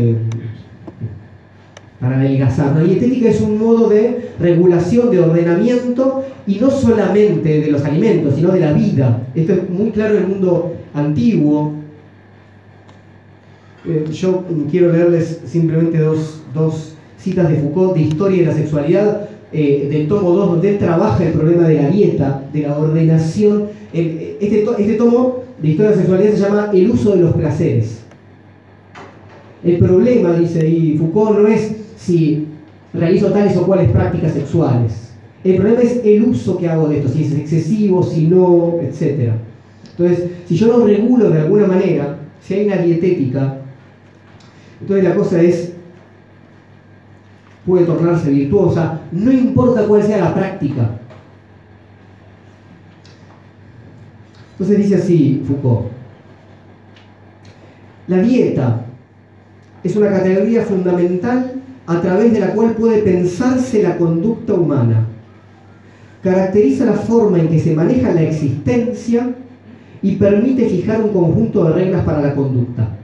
para adelgazar. La dietética es un modo de regulación, de ordenamiento, y no solamente de los alimentos, sino de la vida. Esto es muy claro en el mundo antiguo, eh, yo quiero leerles simplemente dos, citas de Foucault de Historia de la Sexualidad, eh, del tomo 2, donde él trabaja el problema de la dieta, de la ordenación. este, este tomo de Historia de la Sexualidad se llama El uso de los placeres. El problema, dice ahí Foucault, no es si realizo tales o cuales prácticas sexuales. El problema es el uso que hago de esto, si es excesivo, si no, etc. Entonces, si yo lo regulo de alguna manera, si hay una dietética, entonces la cosa es, puede tornarse virtuosa, no importa cuál sea la práctica. Entonces dice así Foucault, la dieta es una categoría fundamental a través de la cual puede pensarse la conducta humana. Caracteriza la forma en que se maneja la existencia y permite fijar un conjunto de reglas para la conducta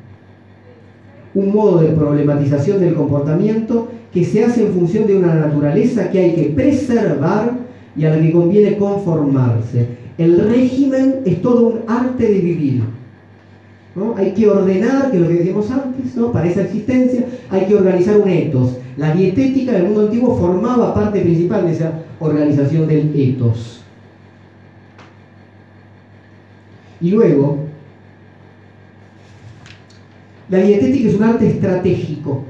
un modo de problematización del comportamiento que se hace en función de una naturaleza que hay que preservar y a la que conviene conformarse. El régimen es todo un arte de vivir. Hay que ordenar, que es lo que decíamos antes, ¿no? para esa existencia, hay que organizar un etos. La dietética del mundo antiguo formaba parte principal de esa organización del etos. Y luego, la dietética es un arte estratégico,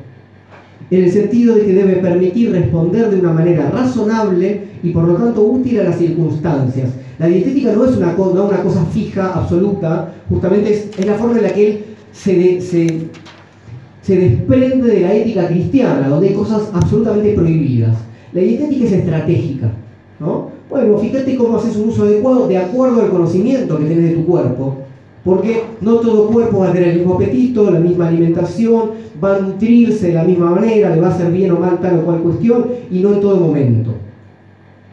en el sentido de que debe permitir responder de una manera razonable y por lo tanto útil a las circunstancias. La dietética no es una, una cosa fija, absoluta, justamente es, la forma en la que él se, se, desprende de la ética cristiana, donde hay cosas absolutamente prohibidas. La dietética es estratégica. ¿no? Bueno, fíjate cómo haces un uso adecuado de acuerdo al conocimiento que tienes de tu cuerpo porque no todo cuerpo va a tener el mismo apetito, la misma alimentación, va a nutrirse de la misma manera, le va a hacer bien o mal tal o cual cuestión, y no en todo momento.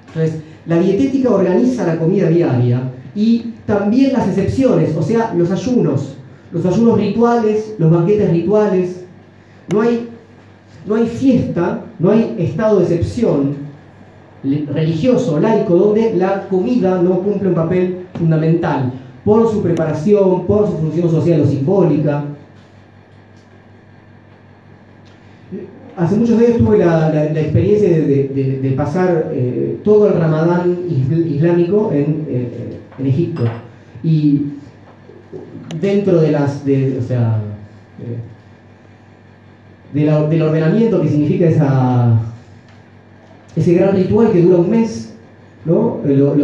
Entonces, la dietética organiza la comida diaria y también las excepciones, o sea, los ayunos, los ayunos rituales, los banquetes rituales. No hay, no hay fiesta, no hay estado de excepción religioso, laico, donde la comida no cumple un papel fundamental por su preparación, por su función social o simbólica. Hace muchos años tuve la, experiencia de, pasar eh, todo el ramadán islámico eh, en, Egipto. Y dentro de las, sea, del ordenamiento que significa esa, ese gran ritual que dura un mes. ¿No? Lo,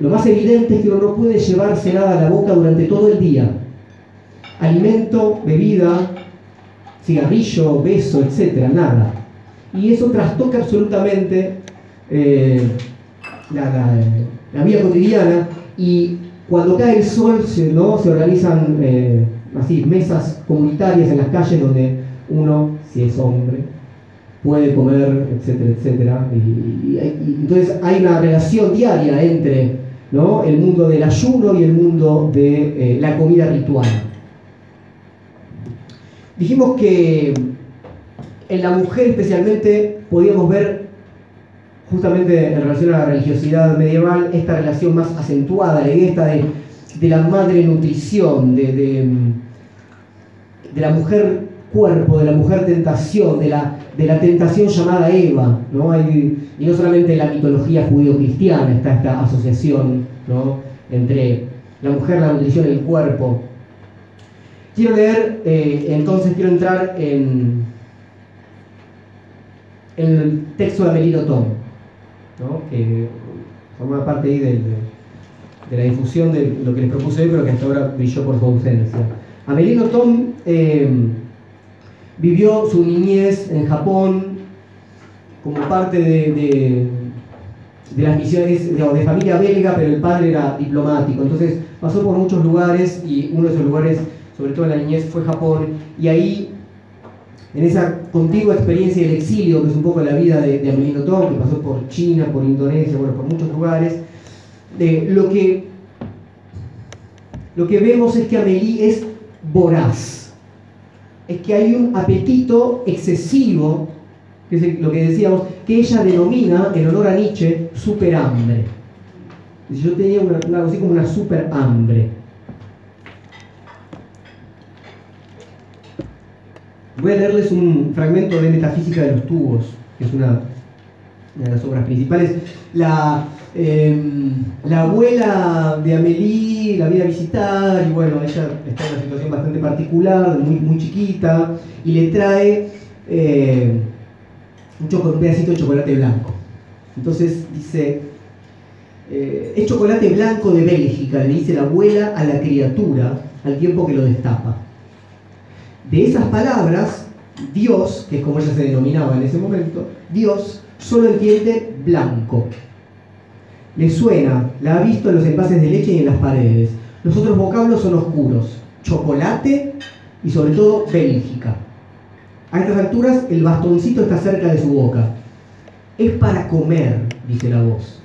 lo más evidente es que uno no puede llevarse nada a la boca durante todo el día. Alimento, bebida, cigarrillo, beso, etcétera, nada. Y eso trastoca absolutamente eh, la, vida cotidiana y cuando cae el sol se, ¿no? se organizan eh, así mesas comunitarias en las calles donde uno, si es hombre, puede comer, etcétera, etcétera. Y, entonces hay una relación diaria entre ¿no? el mundo del ayuno y el mundo de eh, la comida ritual. Dijimos que en la mujer especialmente podíamos ver, justamente en relación a la religiosidad medieval, esta relación más acentuada, la idea esta de, la madre nutrición, de, de, la mujer cuerpo, de la mujer tentación, de la, de la tentación llamada Eva, ¿no? y no solamente en la mitología judío-cristiana está esta asociación entre la mujer, la nutrición y el cuerpo. Quiero leer, eh, entonces quiero entrar en, el texto de Amelino Tom, que forma parte ahí de, la difusión de lo que les propuse hoy, pero que hasta ahora brilló por su ausencia. Amelino Tom eh, vivió su niñez en Japón como parte de, de, las misiones de familia belga, pero el padre era diplomático, entonces pasó por muchos lugares y uno de esos lugares sobre todo en la niñez, fue Japón, y ahí, en esa contigua experiencia del exilio, que es un poco la vida de, de Amelino que pasó por China, por Indonesia, bueno, por muchos lugares, lo, que, lo que vemos es que Amelie es voraz, es que hay un apetito excesivo, que es lo que decíamos, que ella denomina, en honor a Nietzsche, superhambre. Yo tenía una, algo así como una super hambre. Voy a leerles un fragmento de Metafísica de los Tubos, que es una, de las obras principales. La, em, la abuela de Amélie la viene a visitar y bueno, ella está en una situación bastante particular, muy, muy chiquita, y le trae eh, un, pedacito de chocolate blanco. Entonces dice, eh, es chocolate blanco de Bélgica, le dice la abuela a la criatura al tiempo que lo destapa. De esas palabras, Dios, que es como ella se denominaba en ese momento, Dios solo entiende blanco. Le suena, la ha visto en los envases de leche y en las paredes. Los otros vocablos son oscuros, chocolate y sobre todo Bélgica. A estas alturas el bastoncito está cerca de su boca. Es para comer, dice la voz.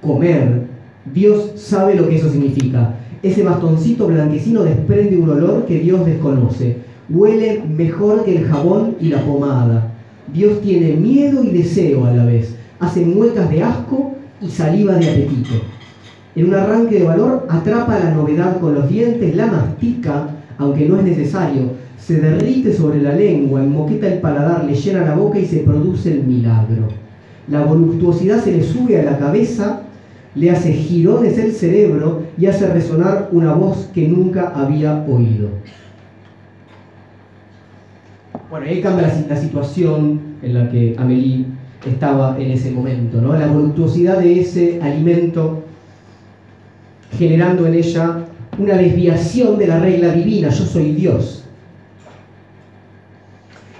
Comer. Dios sabe lo que eso significa. Ese bastoncito blanquecino desprende un olor que Dios desconoce Huele mejor que el jabón y la pomada. Dios tiene miedo y deseo a la vez. Hace muecas de asco y saliva de apetito. En un arranque de valor atrapa la novedad con los dientes, la mastica, aunque no es necesario, se derrite sobre la lengua, enmoqueta el paladar, le llena la boca y se produce el milagro. La voluptuosidad se le sube a la cabeza, le hace girones el cerebro y hace resonar una voz que nunca había oído. Bueno, ahí cambia la, situación en la que Amélie estaba en ese momento, ¿no? La voluptuosidad de ese alimento generando en ella una desviación de la regla divina, yo soy Dios.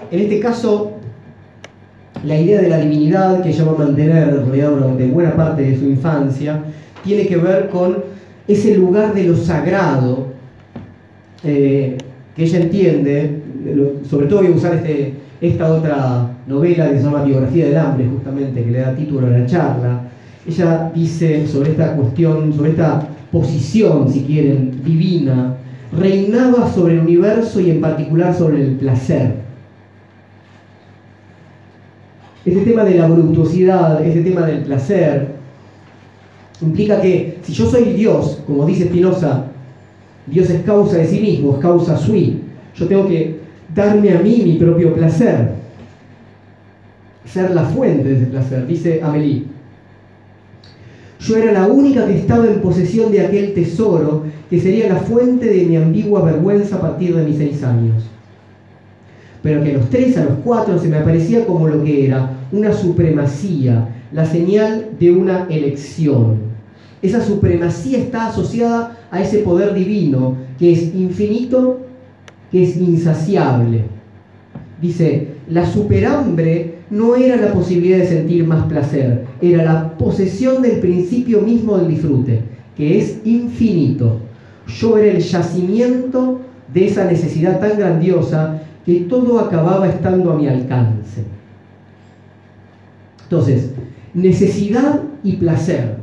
En este caso, la idea de la divinidad que ella va a mantener durante buena parte de su infancia tiene que ver con ese lugar de lo sagrado eh, que ella entiende sobre todo voy a usar este, esta otra novela que se llama Biografía del Hambre, justamente, que le da título a la charla. Ella dice sobre esta cuestión, sobre esta posición, si quieren, divina, reinaba sobre el universo y en particular sobre el placer. Este tema de la voluptuosidad, este tema del placer, implica que si yo soy Dios, como dice Spinoza, Dios es causa de sí mismo, es causa sui, yo tengo que darme a mí mi propio placer, ser la fuente de ese placer, dice Amélie. Yo era la única que estaba en posesión de aquel tesoro que sería la fuente de mi ambigua vergüenza a partir de mis seis años. pero que a los tres, a los cuatro, se me aparecía como lo que era, una supremacía, la señal de una elección. Esa supremacía está asociada a ese poder divino que es infinito, que es insaciable. Dice, la superhambre no era la posibilidad de sentir más placer, era la posesión del principio mismo del disfrute, que es infinito. Yo era el yacimiento de esa necesidad tan grandiosa que todo acababa estando a mi alcance. Entonces, necesidad y placer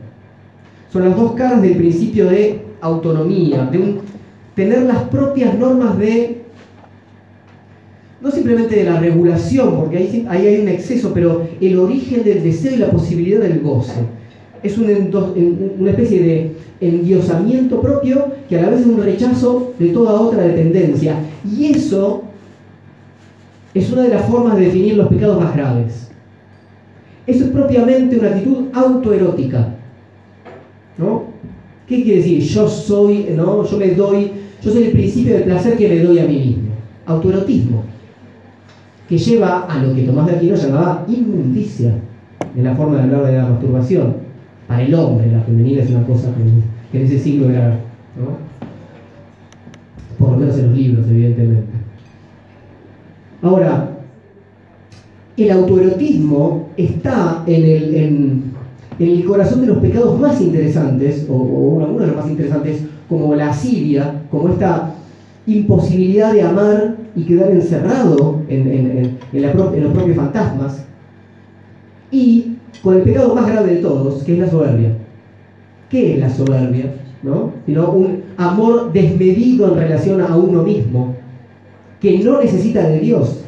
son las dos caras del principio de autonomía, de tener las propias normas de, no simplemente de la regulación, porque ahí, hay un exceso, pero el origen del deseo y la posibilidad del goce. Es una especie de endiosamiento propio que a la vez es un rechazo de toda otra dependencia. Y eso es una de las formas de definir los pecados más graves. Eso es propiamente una actitud autoerótica. ¿No? ¿Qué quiere decir? Yo soy, ¿no? Yo me doy, yo soy el principio del placer que me doy a mí mismo. Autoerotismo. Que lleva a lo que Tomás de Aquino llamaba inmundicia, en la forma de hablar de la masturbación. Para el hombre, la femenina es una cosa que, en ese siglo era, ¿no? Por lo menos en los libros, evidentemente. Ahora, el autoerotismo está en el, el, corazón de los pecados más interesantes, o, algunos de los más interesantes, como la asidia, como esta imposibilidad de amar y quedar encerrado en, los propios fantasmas, y con el pecado más grave de todos, que es la soberbia. ¿Qué es la soberbia? ¿No? Sino un amor desmedido en relación a uno mismo, que no necesita de Dios.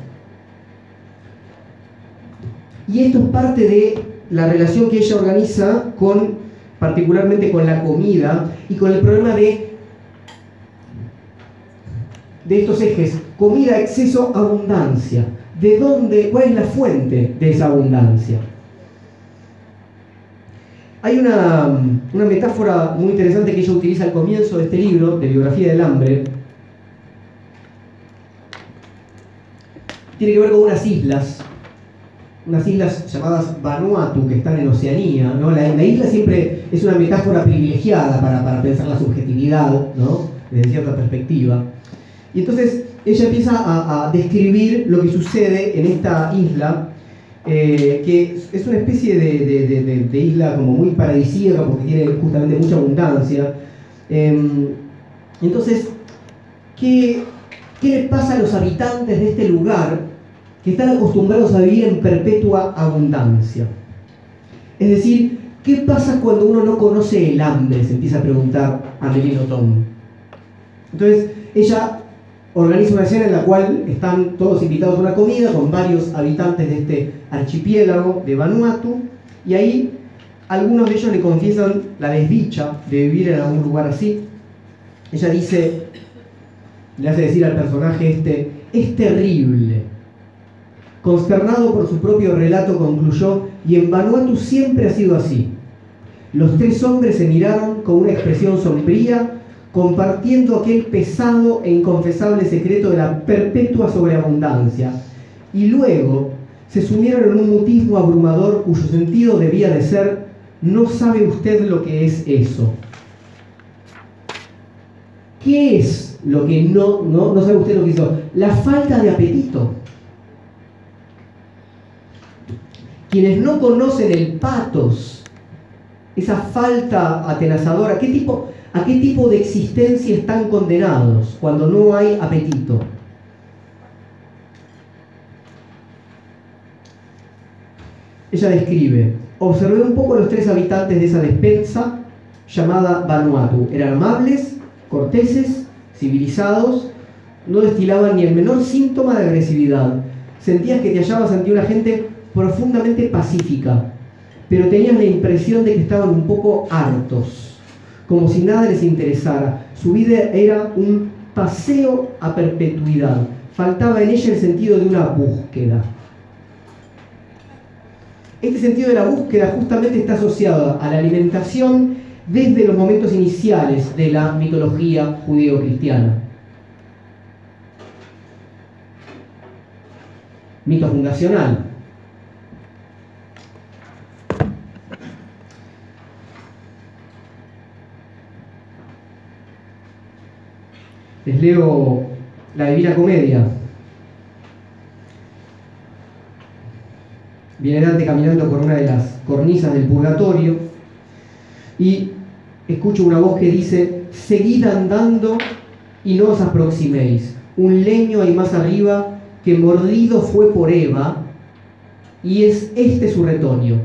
Y esto es parte de la relación que ella organiza con, particularmente con la comida y con el problema de, de estos ejes, comida, exceso, abundancia. ¿De dónde, cuál es la fuente de esa abundancia? Hay una, una metáfora muy interesante que ella utiliza al comienzo de este libro, de Biografía del Hambre, tiene que ver con unas islas, unas islas llamadas Vanuatu, que están en Oceanía. ¿no? La, isla siempre es una metáfora privilegiada para, pensar la subjetividad, ¿no? desde cierta perspectiva. Y entonces ella empieza a, describir lo que sucede en esta isla, eh, que es una especie de, isla como muy paradisíaca porque tiene justamente mucha abundancia. Em, entonces, ¿qué, ¿qué le pasa a los habitantes de este lugar que están acostumbrados a vivir en perpetua abundancia. Es decir, ¿qué pasa cuando uno no conoce el hambre? Se empieza a preguntar a Melino Tom. Entonces, ella organiza una escena en la cual están todos invitados a una comida con varios habitantes de este archipiélago de Vanuatu, y ahí algunos de ellos le confiesan la desdicha de vivir en algún lugar así. Ella dice, le hace decir al personaje este, es terrible Consternado por su propio relato, concluyó, y en Vanuatu siempre ha sido así. Los tres hombres se miraron con una expresión sombría, compartiendo aquel pesado e inconfesable secreto de la perpetua sobreabundancia, y luego se sumieron en un mutismo abrumador cuyo sentido debía de ser, no sabe usted lo que es eso. ¿Qué es lo que no, no, no sabe usted lo que hizo? La falta de apetito. quienes no conocen el patos, esa falta atenazadora, ¿qué tipo, ¿a qué tipo de existencia están condenados cuando no hay apetito? Ella describe, observé un poco a los tres habitantes de esa despensa llamada Vanuatu. Eran amables, corteses, civilizados, no destilaban ni el menor síntoma de agresividad. Sentías que te hallabas ante una gente profundamente pacífica, pero tenían la impresión de que estaban un poco hartos, como si nada les interesara. Su vida era un paseo a perpetuidad. Faltaba en ella el sentido de una búsqueda. Este sentido de la búsqueda justamente está asociado a la alimentación desde los momentos iniciales de la mitología judío-cristiana. mito fundacional. Les leo la Divina Comedia. Viene Dante caminando por una de las cornisas del purgatorio y escucho una voz que dice, seguid andando y no os aproximéis. Un leño hay más arriba que mordido fue por Eva y es este su retoño.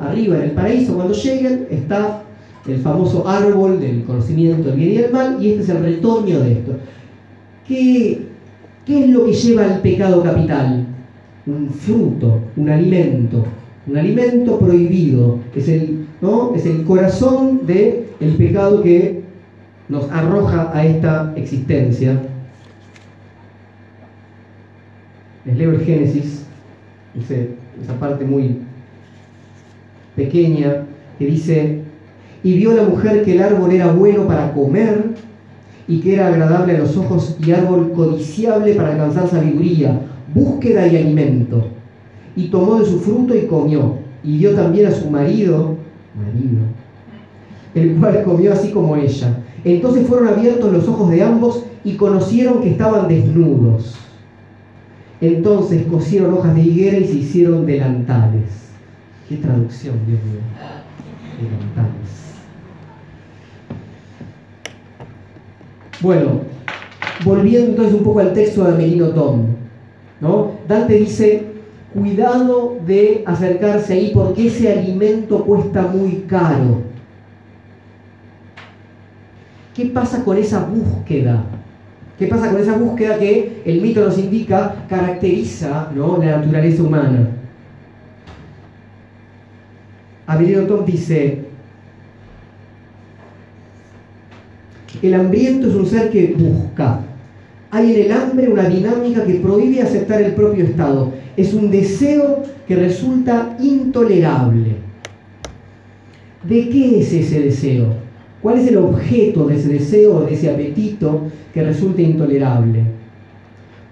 Arriba en el paraíso, cuando lleguen, está el famoso árbol del conocimiento del bien y del mal y este es el retoño de esto. ¿Qué, qué es lo que lleva al pecado capital? Un fruto, un alimento, un alimento prohibido. Es el, ¿no? es el corazón del el pecado que nos arroja a esta existencia. Les leo el Génesis, esa parte muy pequeña, que dice, y vio la mujer que el árbol era bueno para comer y que era agradable a los ojos y árbol codiciable para alcanzar sabiduría, búsqueda y alimento. Y tomó de su fruto y comió, y dio también a su marido, marido, el cual comió así como ella. Entonces fueron abiertos los ojos de ambos y conocieron que estaban desnudos. Entonces cosieron hojas de higuera y se hicieron delantales. Qué traducción, Dios mío. Delantales. Bueno, volviendo entonces un poco al texto de Amelino Tom, ¿no? Dante dice, cuidado de acercarse ahí porque ese alimento cuesta muy caro. ¿Qué pasa con esa búsqueda? ¿Qué pasa con esa búsqueda que el mito nos indica caracteriza la naturaleza humana? Avelino Tom dice, el hambriento es un ser que busca. Hay en el hambre una dinámica que prohíbe aceptar el propio estado. Es un deseo que resulta intolerable. ¿De qué es ese deseo? ¿Cuál es el objeto de ese deseo, de ese apetito que resulta intolerable?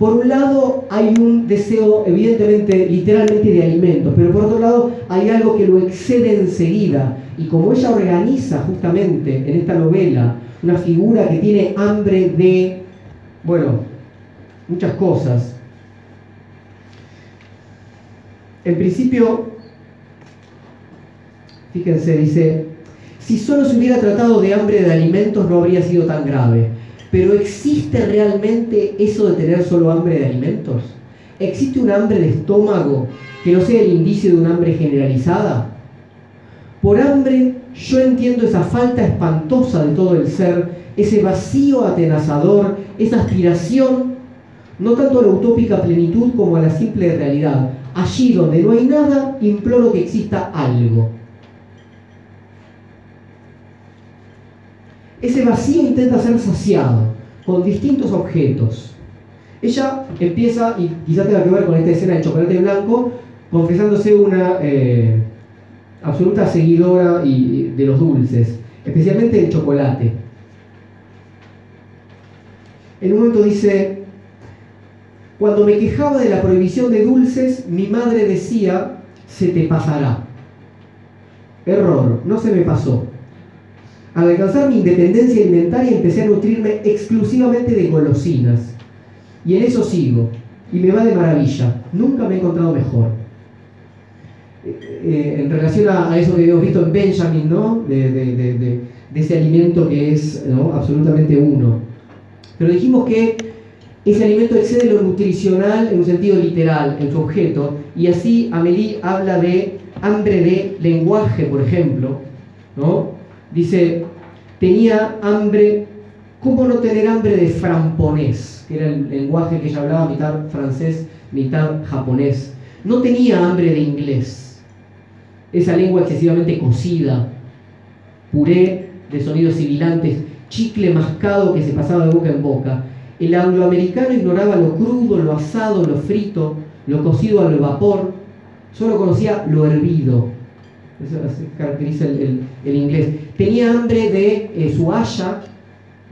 Por un lado hay un deseo evidentemente, literalmente de alimentos, pero por otro lado hay algo que lo excede enseguida. Y como ella organiza justamente en esta novela una figura que tiene hambre de, bueno, muchas cosas. En principio, fíjense, dice, si solo se hubiera tratado de hambre de alimentos no habría sido tan grave. Pero ¿existe realmente eso de tener solo hambre de alimentos? ¿Existe un hambre de estómago que no sea el indicio de un hambre generalizada? Por hambre yo entiendo esa falta espantosa de todo el ser, ese vacío atenazador, esa aspiración, no tanto a la utópica plenitud como a la simple realidad. Allí donde no hay nada, imploro que exista algo. Ese vacío intenta ser saciado con distintos objetos. Ella empieza, y quizá tenga que ver con esta escena del chocolate blanco, confesándose una eh, absoluta seguidora de los dulces, especialmente el chocolate. En un momento dice, cuando me quejaba de la prohibición de dulces, mi madre decía, se te pasará. Error, no se me pasó. Al alcanzar mi independencia alimentaria empecé a nutrirme exclusivamente de golosinas. Y en eso sigo. Y me va de maravilla. Nunca me he encontrado mejor. Eh, eh, en relación a, eso que hemos visto en Benjamin, ¿no? De, ese alimento que es absolutamente uno. Pero dijimos que ese alimento excede lo nutricional en un sentido literal, en su objeto. Y así Amélie habla de hambre de lenguaje, por ejemplo, ¿no? Dice, tenía hambre, ¿cómo no tener hambre de framponés? Que era el lenguaje que ella hablaba, mitad francés, mitad japonés. No tenía hambre de inglés, esa lengua excesivamente cocida, puré de sonidos sibilantes, chicle mascado que se pasaba de boca en boca. El angloamericano ignoraba lo crudo, lo asado, lo frito, lo cocido al vapor, solo conocía lo hervido, eso caracteriza el, inglés. Tenía hambre de eh, su haya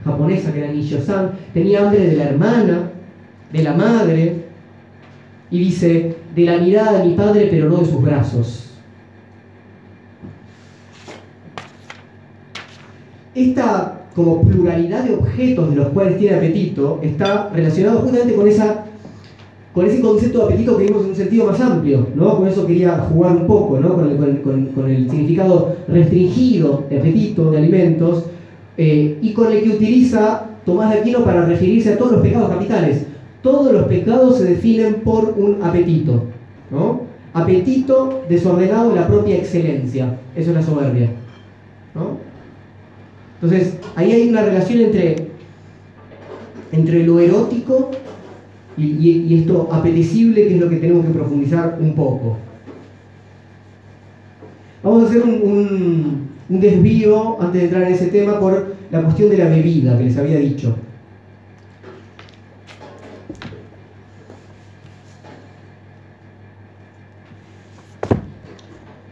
japonesa, que era Nishio-san, tenía hambre de la hermana, de la madre, y dice, de la mirada de mi padre, pero no de sus brazos. Esta como pluralidad de objetos de los cuales tiene apetito está relacionado justamente con esa con ese concepto de apetito que vimos en un sentido más amplio, ¿no? Con eso quería jugar un poco, ¿no? Con el, significado restringido de apetito, de alimentos, eh, y con el que utiliza Tomás de Aquino para referirse a todos los pecados capitales. Todos los pecados se definen por un apetito, ¿no? Apetito desordenado de la propia excelencia. Eso es la soberbia, ¿no? Entonces, ahí hay una relación entre, entre lo erótico y, esto apetecible que es lo que tenemos que profundizar un poco. Vamos a hacer un, desvío antes de entrar en ese tema por la cuestión de la bebida que les había dicho.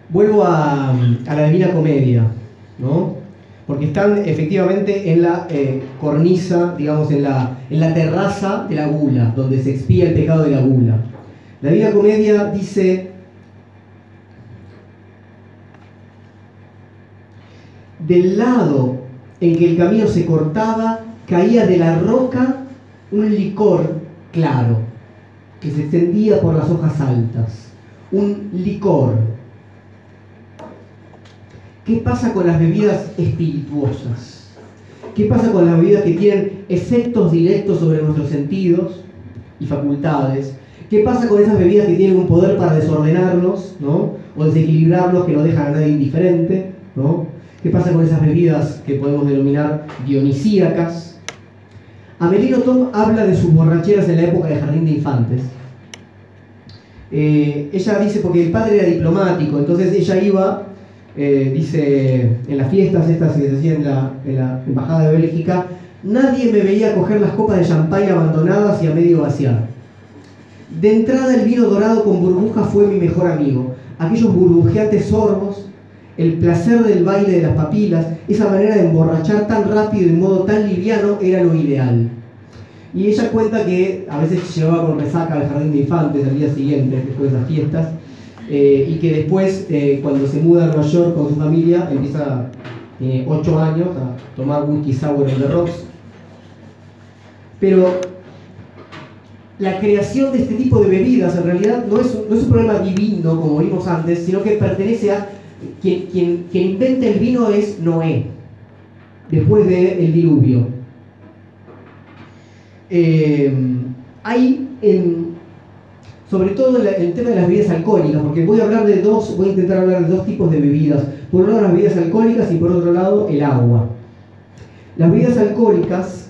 Vuelvo a, a la Divina Comedia, ¿no? Porque están efectivamente en la eh, cornisa, digamos, en la, terraza de la gula, donde se expía el pecado de la gula. La Divina Comedia dice, del lado en que el camino se cortaba, caía de la roca un licor claro, que se extendía por las hojas altas. Un licor ¿Qué pasa con las bebidas espirituosas? ¿Qué pasa con las bebidas que tienen efectos directos sobre nuestros sentidos y facultades? ¿Qué pasa con esas bebidas que tienen un poder para desordenarnos, ¿no? O desequilibrarnos, que no dejan a nadie indiferente, ¿no? ¿Qué pasa con esas bebidas que podemos denominar dionisíacas? Amelino Tom habla de sus borracheras en la época de Jardín de Infantes. Eh, ella dice, porque el padre era diplomático, entonces ella iba eh, dice en las fiestas estas que se hacían en la, en la, Embajada de Bélgica, nadie me veía coger las copas de champagne abandonadas y a medio vaciar. De entrada el vino dorado con burbujas fue mi mejor amigo. Aquellos burbujeantes sorbos, el placer del baile de las papilas, esa manera de emborrachar tan rápido y de modo tan liviano era lo ideal. Y ella cuenta que a veces llevaba con resaca al jardín de infantes al día siguiente, después de esas fiestas, eh, y que después, eh, cuando se muda a Nueva York con su familia, empieza, tiene 8 años, a tomar whisky sour en The Rocks. Pero la creación de este tipo de bebidas en realidad no es, no es un problema divino, como vimos antes, sino que pertenece a quien, quien, quien inventa el vino es Noé, después del diluvio. Eh, hay en, sobre todo el tema de las bebidas alcohólicas, porque voy a hablar de dos, voy a intentar hablar de dos tipos de bebidas. Por un lado las bebidas alcohólicas y por otro lado el agua. Las bebidas alcohólicas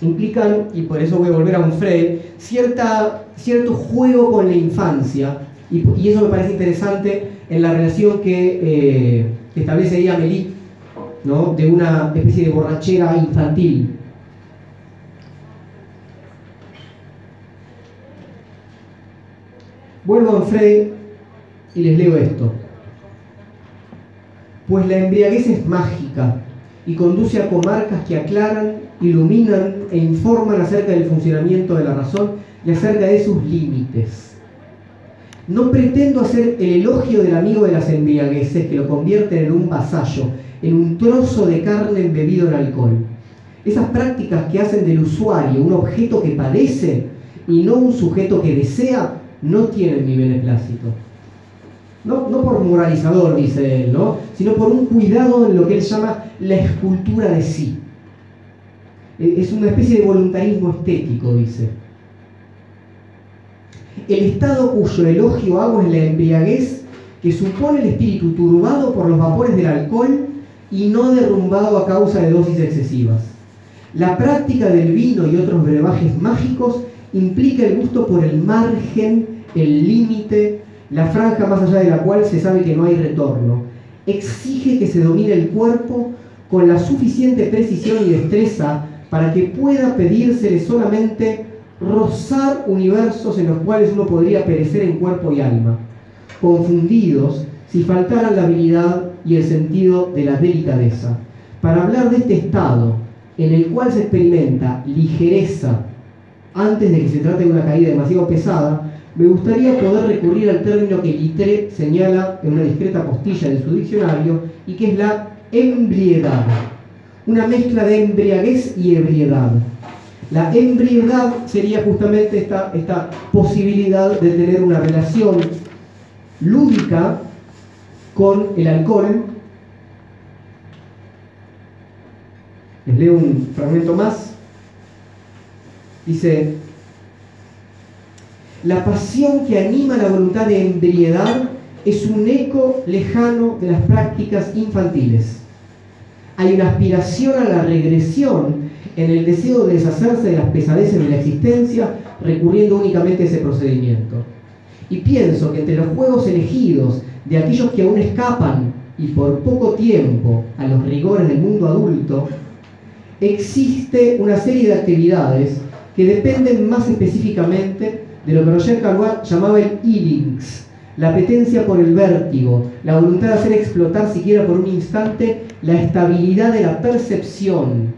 implican, y por eso voy a volver a un Frey, cierta, cierto juego con la infancia, y, eso me parece interesante en la relación que, eh, establece ahí Amelie, ¿no? de una especie de borrachera infantil Vuelvo a Frey y les leo esto. Pues la embriaguez es mágica y conduce a comarcas que aclaran, iluminan e informan acerca del funcionamiento de la razón y acerca de sus límites. No pretendo hacer el elogio del amigo de las embriagueces que lo convierten en un vasallo, en un trozo de carne embebido en alcohol. Esas prácticas que hacen del usuario un objeto que padece y no un sujeto que desea no tienen mi beneplácito. No, no por moralizador, dice él, ¿no? sino por un cuidado en lo que él llama la escultura de sí. E, es una especie de voluntarismo estético, dice. El estado cuyo elogio hago es la embriaguez que supone el espíritu turbado por los vapores del alcohol y no derrumbado a causa de dosis excesivas. La práctica del vino y otros brebajes mágicos implica el gusto por el margen el límite, la franja más allá de la cual se sabe que no hay retorno. Exige que se domine el cuerpo con la suficiente precisión y destreza para que pueda pedírsele solamente rozar universos en los cuales uno podría perecer en cuerpo y alma, confundidos si faltaran la habilidad y el sentido de la delicadeza. Para hablar de este estado en el cual se experimenta ligereza antes de que se trate de una caída demasiado pesada, me gustaría poder recurrir al término que Littré señala en una discreta postilla de su diccionario y que es la embriedad, una mezcla de embriaguez y ebriedad. La embriedad sería justamente esta, esta posibilidad de tener una relación lúdica con el alcohol. Les leo un fragmento más. Dice, la pasión que anima la voluntad de embriedad es un eco lejano de las prácticas infantiles. Hay una aspiración a la regresión en el deseo de deshacerse de las pesadeces de la existencia recurriendo únicamente a ese procedimiento. Y pienso que entre los juegos elegidos de aquellos que aún escapan y por poco tiempo a los rigores del mundo adulto, existe una serie de actividades que dependen más específicamente de lo que Roger Carouat llamaba el illings, la apetencia por el vértigo, la voluntad de hacer explotar siquiera por un instante la estabilidad de la percepción,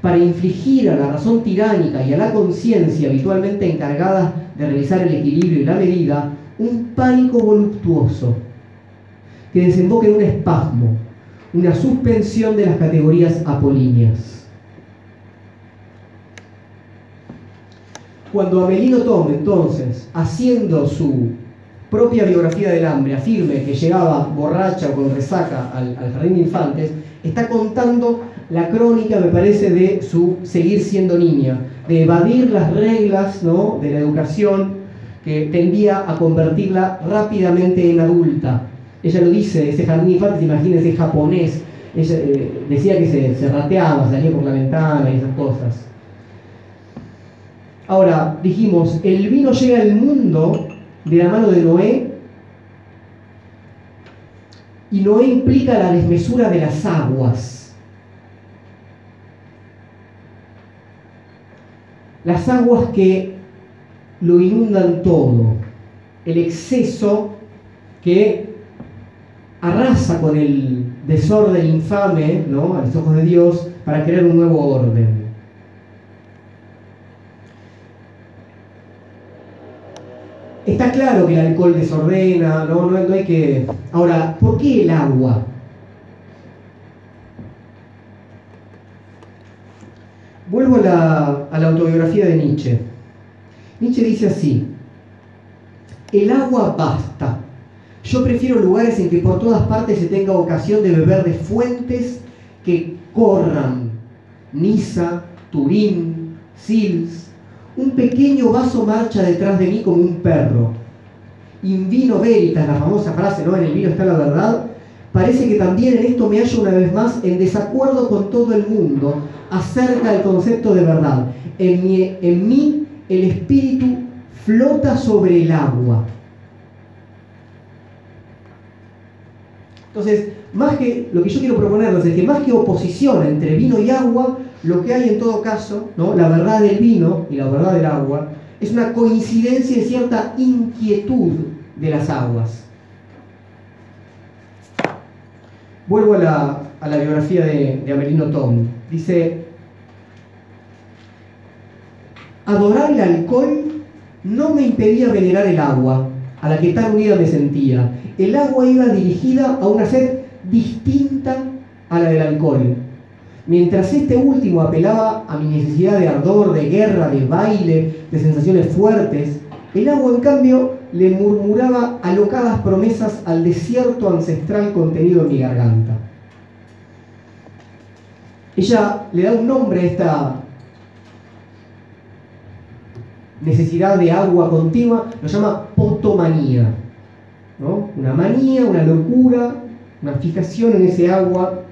para infligir a la razón tiránica y a la conciencia habitualmente encargada de realizar el equilibrio y la medida, un pánico voluptuoso que desemboque en un espasmo, una suspensión de las categorías apolíneas. Cuando Amelino Tom, entonces, haciendo su propia biografía del hambre, afirme que llegaba borracha o con resaca al, al jardín de infantes, está contando la crónica, me parece, de su seguir siendo niña, de evadir las reglas ¿no? de la educación que tendía a convertirla rápidamente en adulta. Ella lo dice, ese jardín de infantes, imagínense, japonés, ella eh, decía que se, se rateaba, salía por la ventana y esas cosas. Ahora, dijimos, el vino llega al mundo de la mano de Noé y Noé implica la desmesura de las aguas. Las aguas que lo inundan todo, el exceso que arrasa con el desorden infame ¿no? a los ojos de Dios para crear un nuevo orden. Está claro que el alcohol desordena, ¿no? No, hay que... Ahora, ¿por qué el agua? Vuelvo a la, a la autobiografía de Nietzsche. Nietzsche dice así, el agua basta. Yo prefiero lugares en que por todas partes se tenga ocasión de beber de fuentes que corran. Niza, Turín, Sils, un pequeño vaso marcha detrás de mí como un perro. In vino veritas, la famosa frase, ¿no? En el vino está la verdad. Parece que también en esto me hallo una vez más en desacuerdo con todo el mundo acerca del concepto de verdad. En mí, en mí el espíritu flota sobre el agua. Entonces, más que lo que yo quiero proponerles es que más que oposición entre vino y agua, lo que hay en todo caso, ¿no? la verdad del vino y la verdad del agua, es una coincidencia de cierta inquietud de las aguas. Vuelvo a la, biografía de, de Amelino Tom. Dice, adorar el alcohol no me impedía venerar el agua, a la que tan unida me sentía. El agua iba dirigida a una sed distinta a la del alcohol Mientras este último apelaba a mi necesidad de ardor, de guerra, de baile, de sensaciones fuertes, el agua en cambio le murmuraba alocadas promesas al desierto ancestral contenido en mi garganta. Ella le da un nombre a esta necesidad de agua continua, lo llama potomanía. ¿no? Una manía, una locura, una fijación en ese agua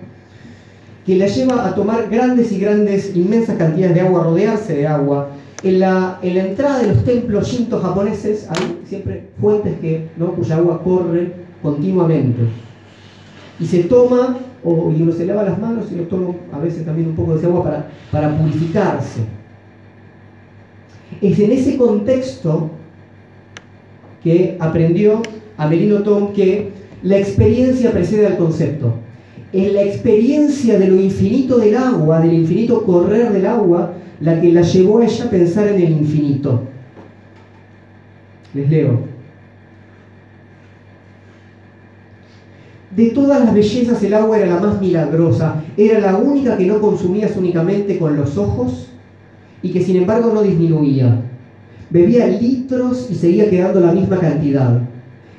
que la lleva a tomar grandes y grandes, inmensas cantidades de agua, rodearse de agua. En la, en la entrada de los templos shinto japoneses hay siempre fuentes que, ¿no? cuya agua corre continuamente. Y se toma, o, y uno se lava las manos y lo toma a veces también un poco de ese agua para, para purificarse. Es en ese contexto que aprendió Amelino Tom que la experiencia precede al concepto Es la experiencia de lo infinito del agua, del infinito correr del agua, la que la llevó a ella a pensar en el infinito. Les leo. De todas las bellezas el agua era la más milagrosa, era la única que no consumías únicamente con los ojos y que sin embargo no disminuía. Bebía litros y seguía quedando la misma cantidad.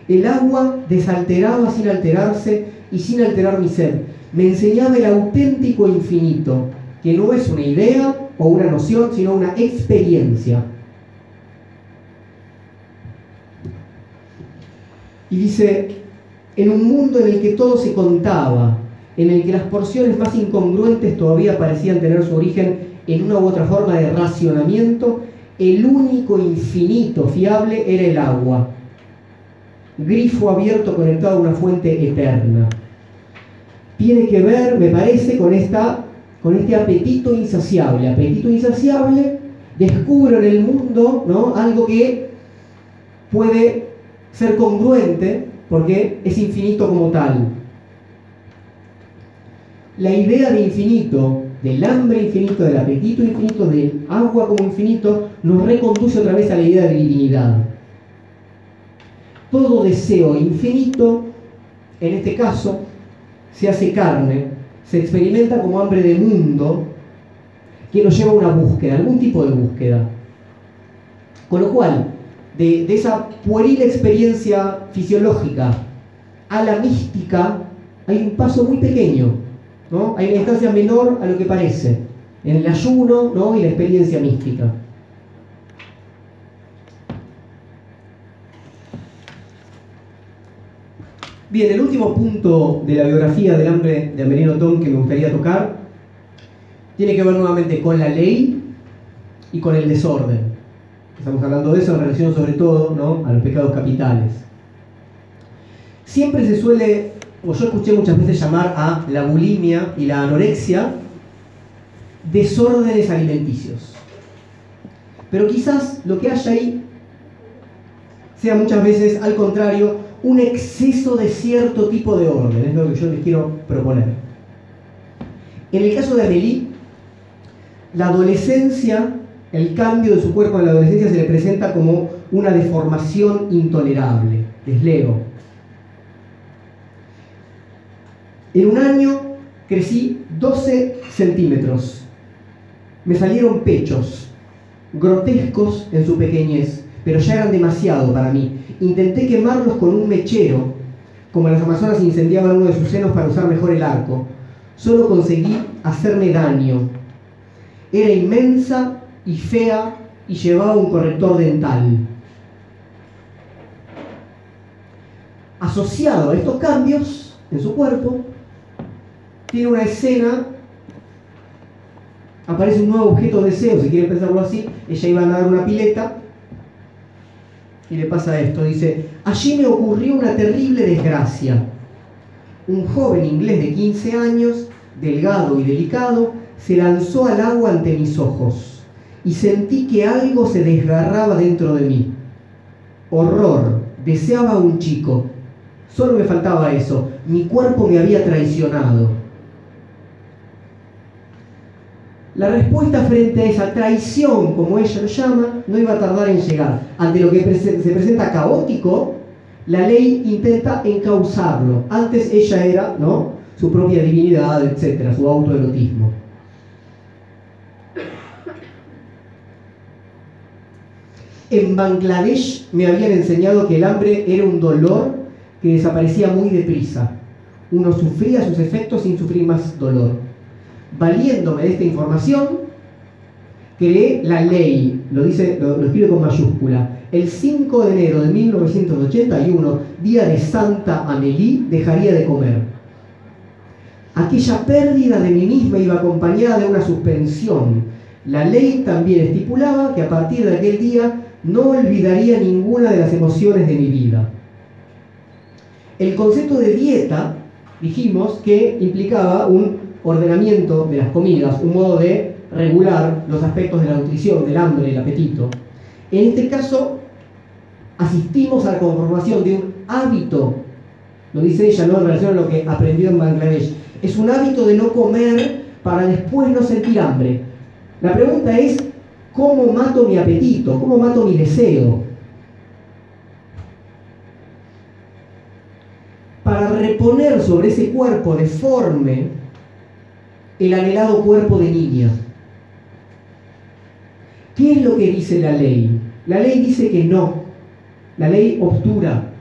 El agua desalteraba sin alterarse y sin alterar mi sed. Me enseñaba el auténtico infinito, que no es una idea o una noción, sino una experiencia. Y dice, en un mundo en el que todo se contaba, en el que las porciones más incongruentes todavía parecían tener su origen en una u otra forma de racionamiento, el único infinito fiable era el agua, grifo abierto conectado a una fuente eterna. Tiene que ver, me parece, con, esta, con este apetito insaciable. Apetito insaciable, descubro en el mundo ¿no? algo que puede ser congruente porque es infinito como tal. La idea de infinito, del hambre infinito, del apetito infinito, del agua como infinito, nos reconduce otra vez a la idea de divinidad. Todo deseo infinito, en este caso, se hace carne, se experimenta como hambre de mundo, que nos lleva a una búsqueda, algún tipo de búsqueda. Con lo cual, de, esa pueril experiencia fisiológica a la mística, hay un paso muy pequeño, ¿no? Hay una instancia menor a lo que parece, en el ayuno ¿no? y la experiencia mística. Bien, el último punto de la biografía del hambre de Amerino Tom que me gustaría tocar tiene que ver nuevamente con la ley y con el desorden. Estamos hablando de eso en relación sobre todo ¿no? a los pecados capitales. Siempre se suele, o yo escuché muchas veces llamar a la bulimia y la anorexia desórdenes alimenticios. Pero quizás lo que haya ahí sea muchas veces al contrario un exceso de cierto tipo de orden, es lo que yo les quiero proponer. En el caso de Amelie, la adolescencia, el cambio de su cuerpo en la adolescencia se le presenta como una deformación intolerable. Les leo. En un año crecí 12 centímetros. Me salieron pechos, grotescos en su pequeñez, pero ya eran demasiado para mí Intenté quemarlos con un mechero, como las amazonas incendiaban uno de sus senos para usar mejor el arco. Solo conseguí hacerme daño. Era inmensa y fea y llevaba un corrector dental. Asociado a estos cambios en su cuerpo, tiene una escena, aparece un nuevo objeto de deseo, si quieren pensarlo así, ella iba a dar una pileta y le pasa esto. Dice, allí me ocurrió una terrible desgracia. Un joven inglés de 15 años, delgado y delicado, se lanzó al agua ante mis ojos y sentí que algo se desgarraba dentro de mí. Horror, deseaba a un chico. Solo me faltaba eso. Mi cuerpo me había traicionado. La respuesta frente a esa traición, como ella lo llama, no iba a tardar en llegar. Ante lo que se presenta caótico, la ley intenta encauzarlo. Antes ella era ¿no? su propia divinidad, etc., su autoerotismo. En Bangladesh me habían enseñado que el hambre era un dolor que desaparecía muy deprisa. Uno sufría sus efectos sin sufrir más dolor valiéndome de esta información, creé la ley, lo, dice, lo, escribe con mayúscula. El 5 de enero de 1981, día de Santa Amélie, dejaría de comer. Aquella pérdida de mí misma iba acompañada de una suspensión. La ley también estipulaba que a partir de aquel día no olvidaría ninguna de las emociones de mi vida. El concepto de dieta, dijimos que implicaba un ordenamiento de las comidas, un modo de regular los aspectos de la nutrición, del hambre, el apetito. En este caso, asistimos a la conformación de un hábito lo dice ella ¿no? en relación a lo que aprendió en Bangladesh. Es un hábito de no comer para después no sentir hambre. La pregunta es, ¿cómo mato mi apetito? ¿Cómo mato mi deseo? Para reponer sobre ese cuerpo deforme el anhelado cuerpo de niña. ¿Qué es lo que dice la ley? La ley dice que no. La ley obtura.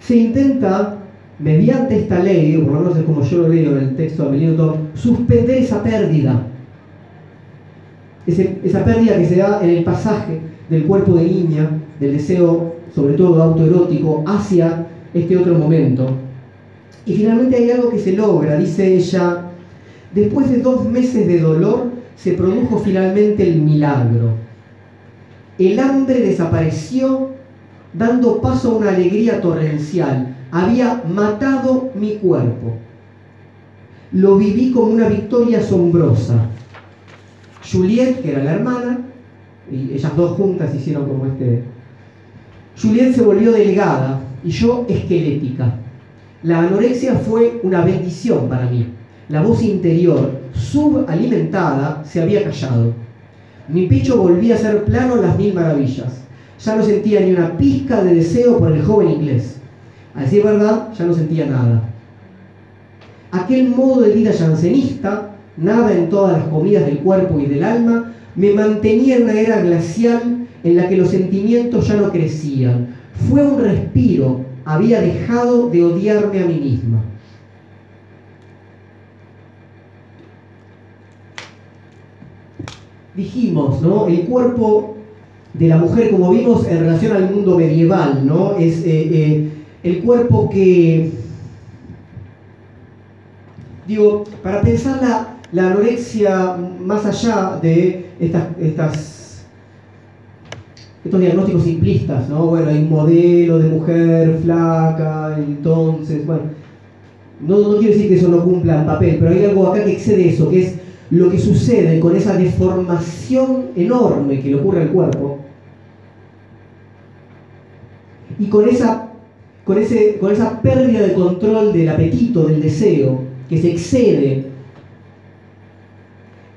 Se intenta, mediante esta ley, o por lo menos es como yo lo leo en el texto de Amelino Tom, suspender esa pérdida. esa pérdida que se da en el pasaje del cuerpo de niña, del deseo, sobre todo autoerótico, hacia este otro momento. Y finalmente hay algo que se logra, dice ella, después de dos meses de dolor, se produjo finalmente el milagro. El hambre desapareció dando paso a una alegría torrencial. Había matado mi cuerpo. Lo viví como una victoria asombrosa. Juliette, que era la hermana, y ellas dos juntas hicieron como este... Juliette se volvió delgada y yo esquelética. La anorexia fue una bendición para mí. La voz interior, subalimentada, se había callado. Mi pecho volvía a ser plano en las mil maravillas. Ya no sentía ni una pizca de deseo por el joven inglés. A decir verdad, ya no sentía nada. Aquel modo de vida jansenista, nada en todas las comidas del cuerpo y del alma, me mantenía en una era glacial en la que los sentimientos ya no crecían. Fue un respiro, había dejado de odiarme a mí misma. dijimos, ¿no? El cuerpo de la mujer, como vimos en relación al mundo medieval, ¿no? Es eh, eh, el cuerpo que, digo, para pensar la, anorexia más allá de estas, estos diagnósticos simplistas, ¿no? Bueno, hay un modelo de mujer flaca, entonces, bueno, no, no quiero decir que eso no cumpla el papel, pero hay algo acá que excede eso, que es lo que sucede con esa deformación enorme que le ocurre al cuerpo y con esa, con, ese, con esa pérdida de control del apetito, del deseo, que se excede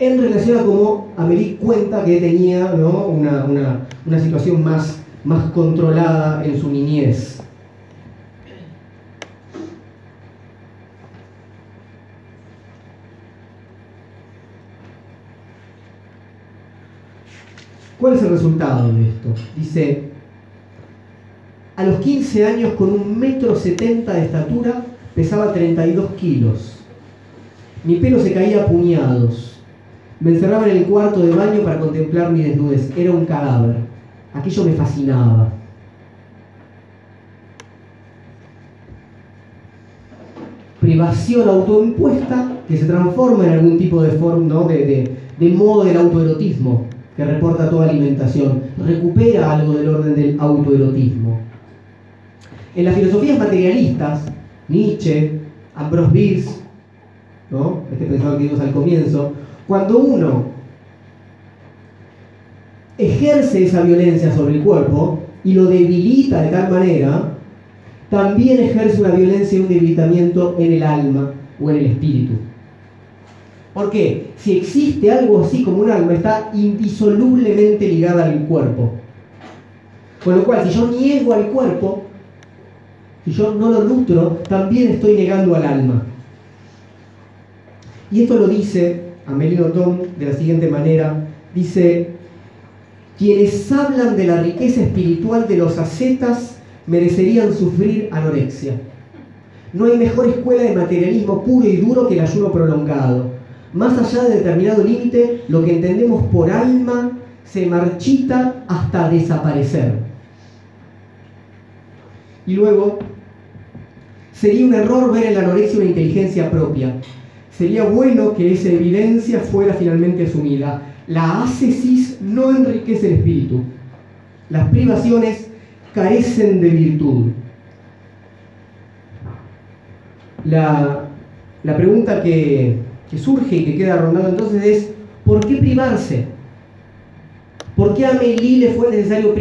en relación a cómo Amelie cuenta que tenía una, situación más, más controlada en su niñez. ¿Cuál es el resultado de esto? Dice, a los 15 años, con un metro setenta de estatura, pesaba 32 kilos. Mi pelo se caía a puñados. Me encerraba en el cuarto de baño para contemplar mi desnudez. Era un cadáver. Aquello me fascinaba. Privación autoimpuesta que se transforma en algún tipo de, forma, de, de modo del autoerotismo que reporta toda alimentación, recupera algo del orden del autoerotismo. En las filosofías materialistas, Nietzsche, Ambrose Bierce, ¿no? este pensador que vimos al comienzo, cuando uno ejerce esa violencia sobre el cuerpo y lo debilita de tal manera, también ejerce una violencia y un debilitamiento en el alma o en el espíritu. ¿Por qué? Si existe algo así como un alma, está indisolublemente ligada al cuerpo. Con lo cual, si yo niego al cuerpo, si yo no lo nutro, también estoy negando al alma. Y esto lo dice Amelino Tom de la siguiente manera. Dice, quienes hablan de la riqueza espiritual de los ascetas merecerían sufrir anorexia. No hay mejor escuela de materialismo puro y duro que el ayuno prolongado más allá de determinado límite, lo que entendemos por alma se marchita hasta desaparecer. Y luego, sería un error ver en la anorexia una inteligencia propia. Sería bueno que esa evidencia fuera finalmente asumida. La ascesis no enriquece el espíritu. Las privaciones carecen de virtud. La, la pregunta que, que surge y que queda rondando entonces es, ¿por qué privarse? ¿Por qué a Amélie le fue necesario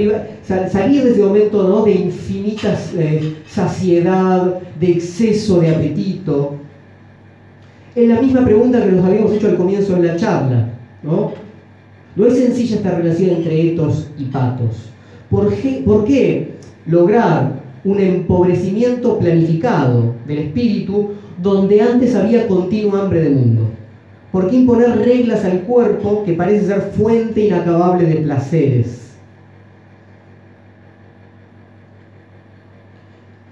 salir de ese momento ¿no? de infinita eh, saciedad, de exceso de apetito? Es la misma pregunta que nos habíamos hecho al comienzo de la charla. ¿no? no es sencilla esta relación entre etos y patos. ¿Por qué, ¿Por qué lograr un empobrecimiento planificado del espíritu donde antes había continua hambre de mundo? ¿Por qué imponer reglas al cuerpo que parece ser fuente inacabable de placeres?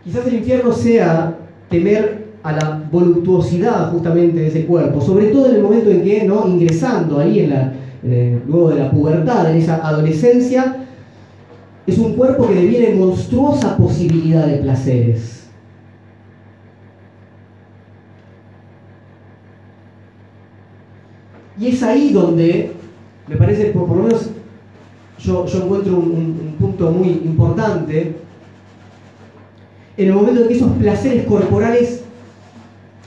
Quizás el infierno sea temer a la voluptuosidad justamente de ese cuerpo, sobre todo en el momento en que, ¿no? ingresando ahí en la, luego de la pubertad, en esa adolescencia, es un cuerpo que deviene monstruosa posibilidad de placeres. Y es ahí donde, me parece, por, lo menos yo, encuentro un, punto muy importante, en el momento en que esos placeres corporales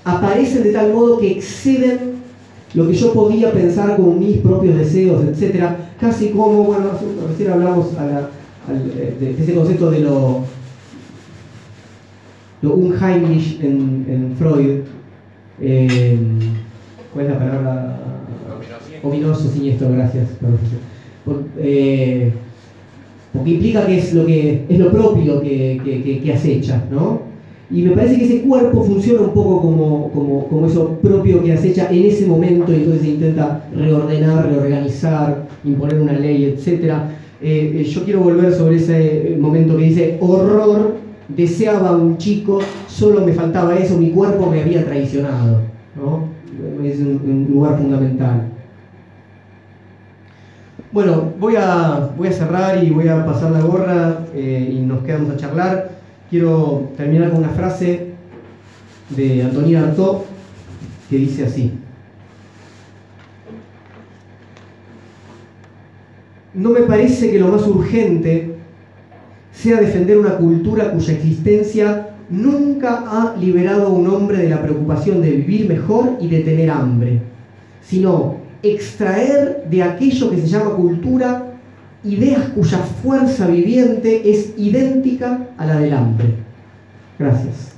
aparecen de tal modo que exceden lo que yo podía pensar como mis propios deseos, etc. Casi como, bueno, recién hablamos eh, de, ese concepto de lo, lo unheimlich en, Freud. Eh, ¿Cuál es la palabra? ominoso, siniestro, gracias. Eh, porque implica que es lo, que, es lo propio que, que, acecha, ¿no? Y me parece que ese cuerpo funciona un poco como, como, eso propio que acecha en ese momento y entonces intenta reordenar, reorganizar, imponer una ley, etc. Eh, eh, yo quiero volver sobre ese momento que dice, horror, deseaba un chico, solo me faltaba eso, mi cuerpo me había traicionado. ¿no? Es un lugar fundamental. Bueno, voy a, voy a cerrar y voy a pasar la gorra eh, y nos quedamos a charlar. Quiero terminar con una frase de Antonio Artaud que dice así. No me parece que lo más urgente sea defender una cultura cuya existencia nunca ha liberado a un hombre de la preocupación de vivir mejor y de tener hambre, sino extraer de aquello que se llama cultura ideas cuya fuerza viviente es idéntica a la del hambre. Gracias.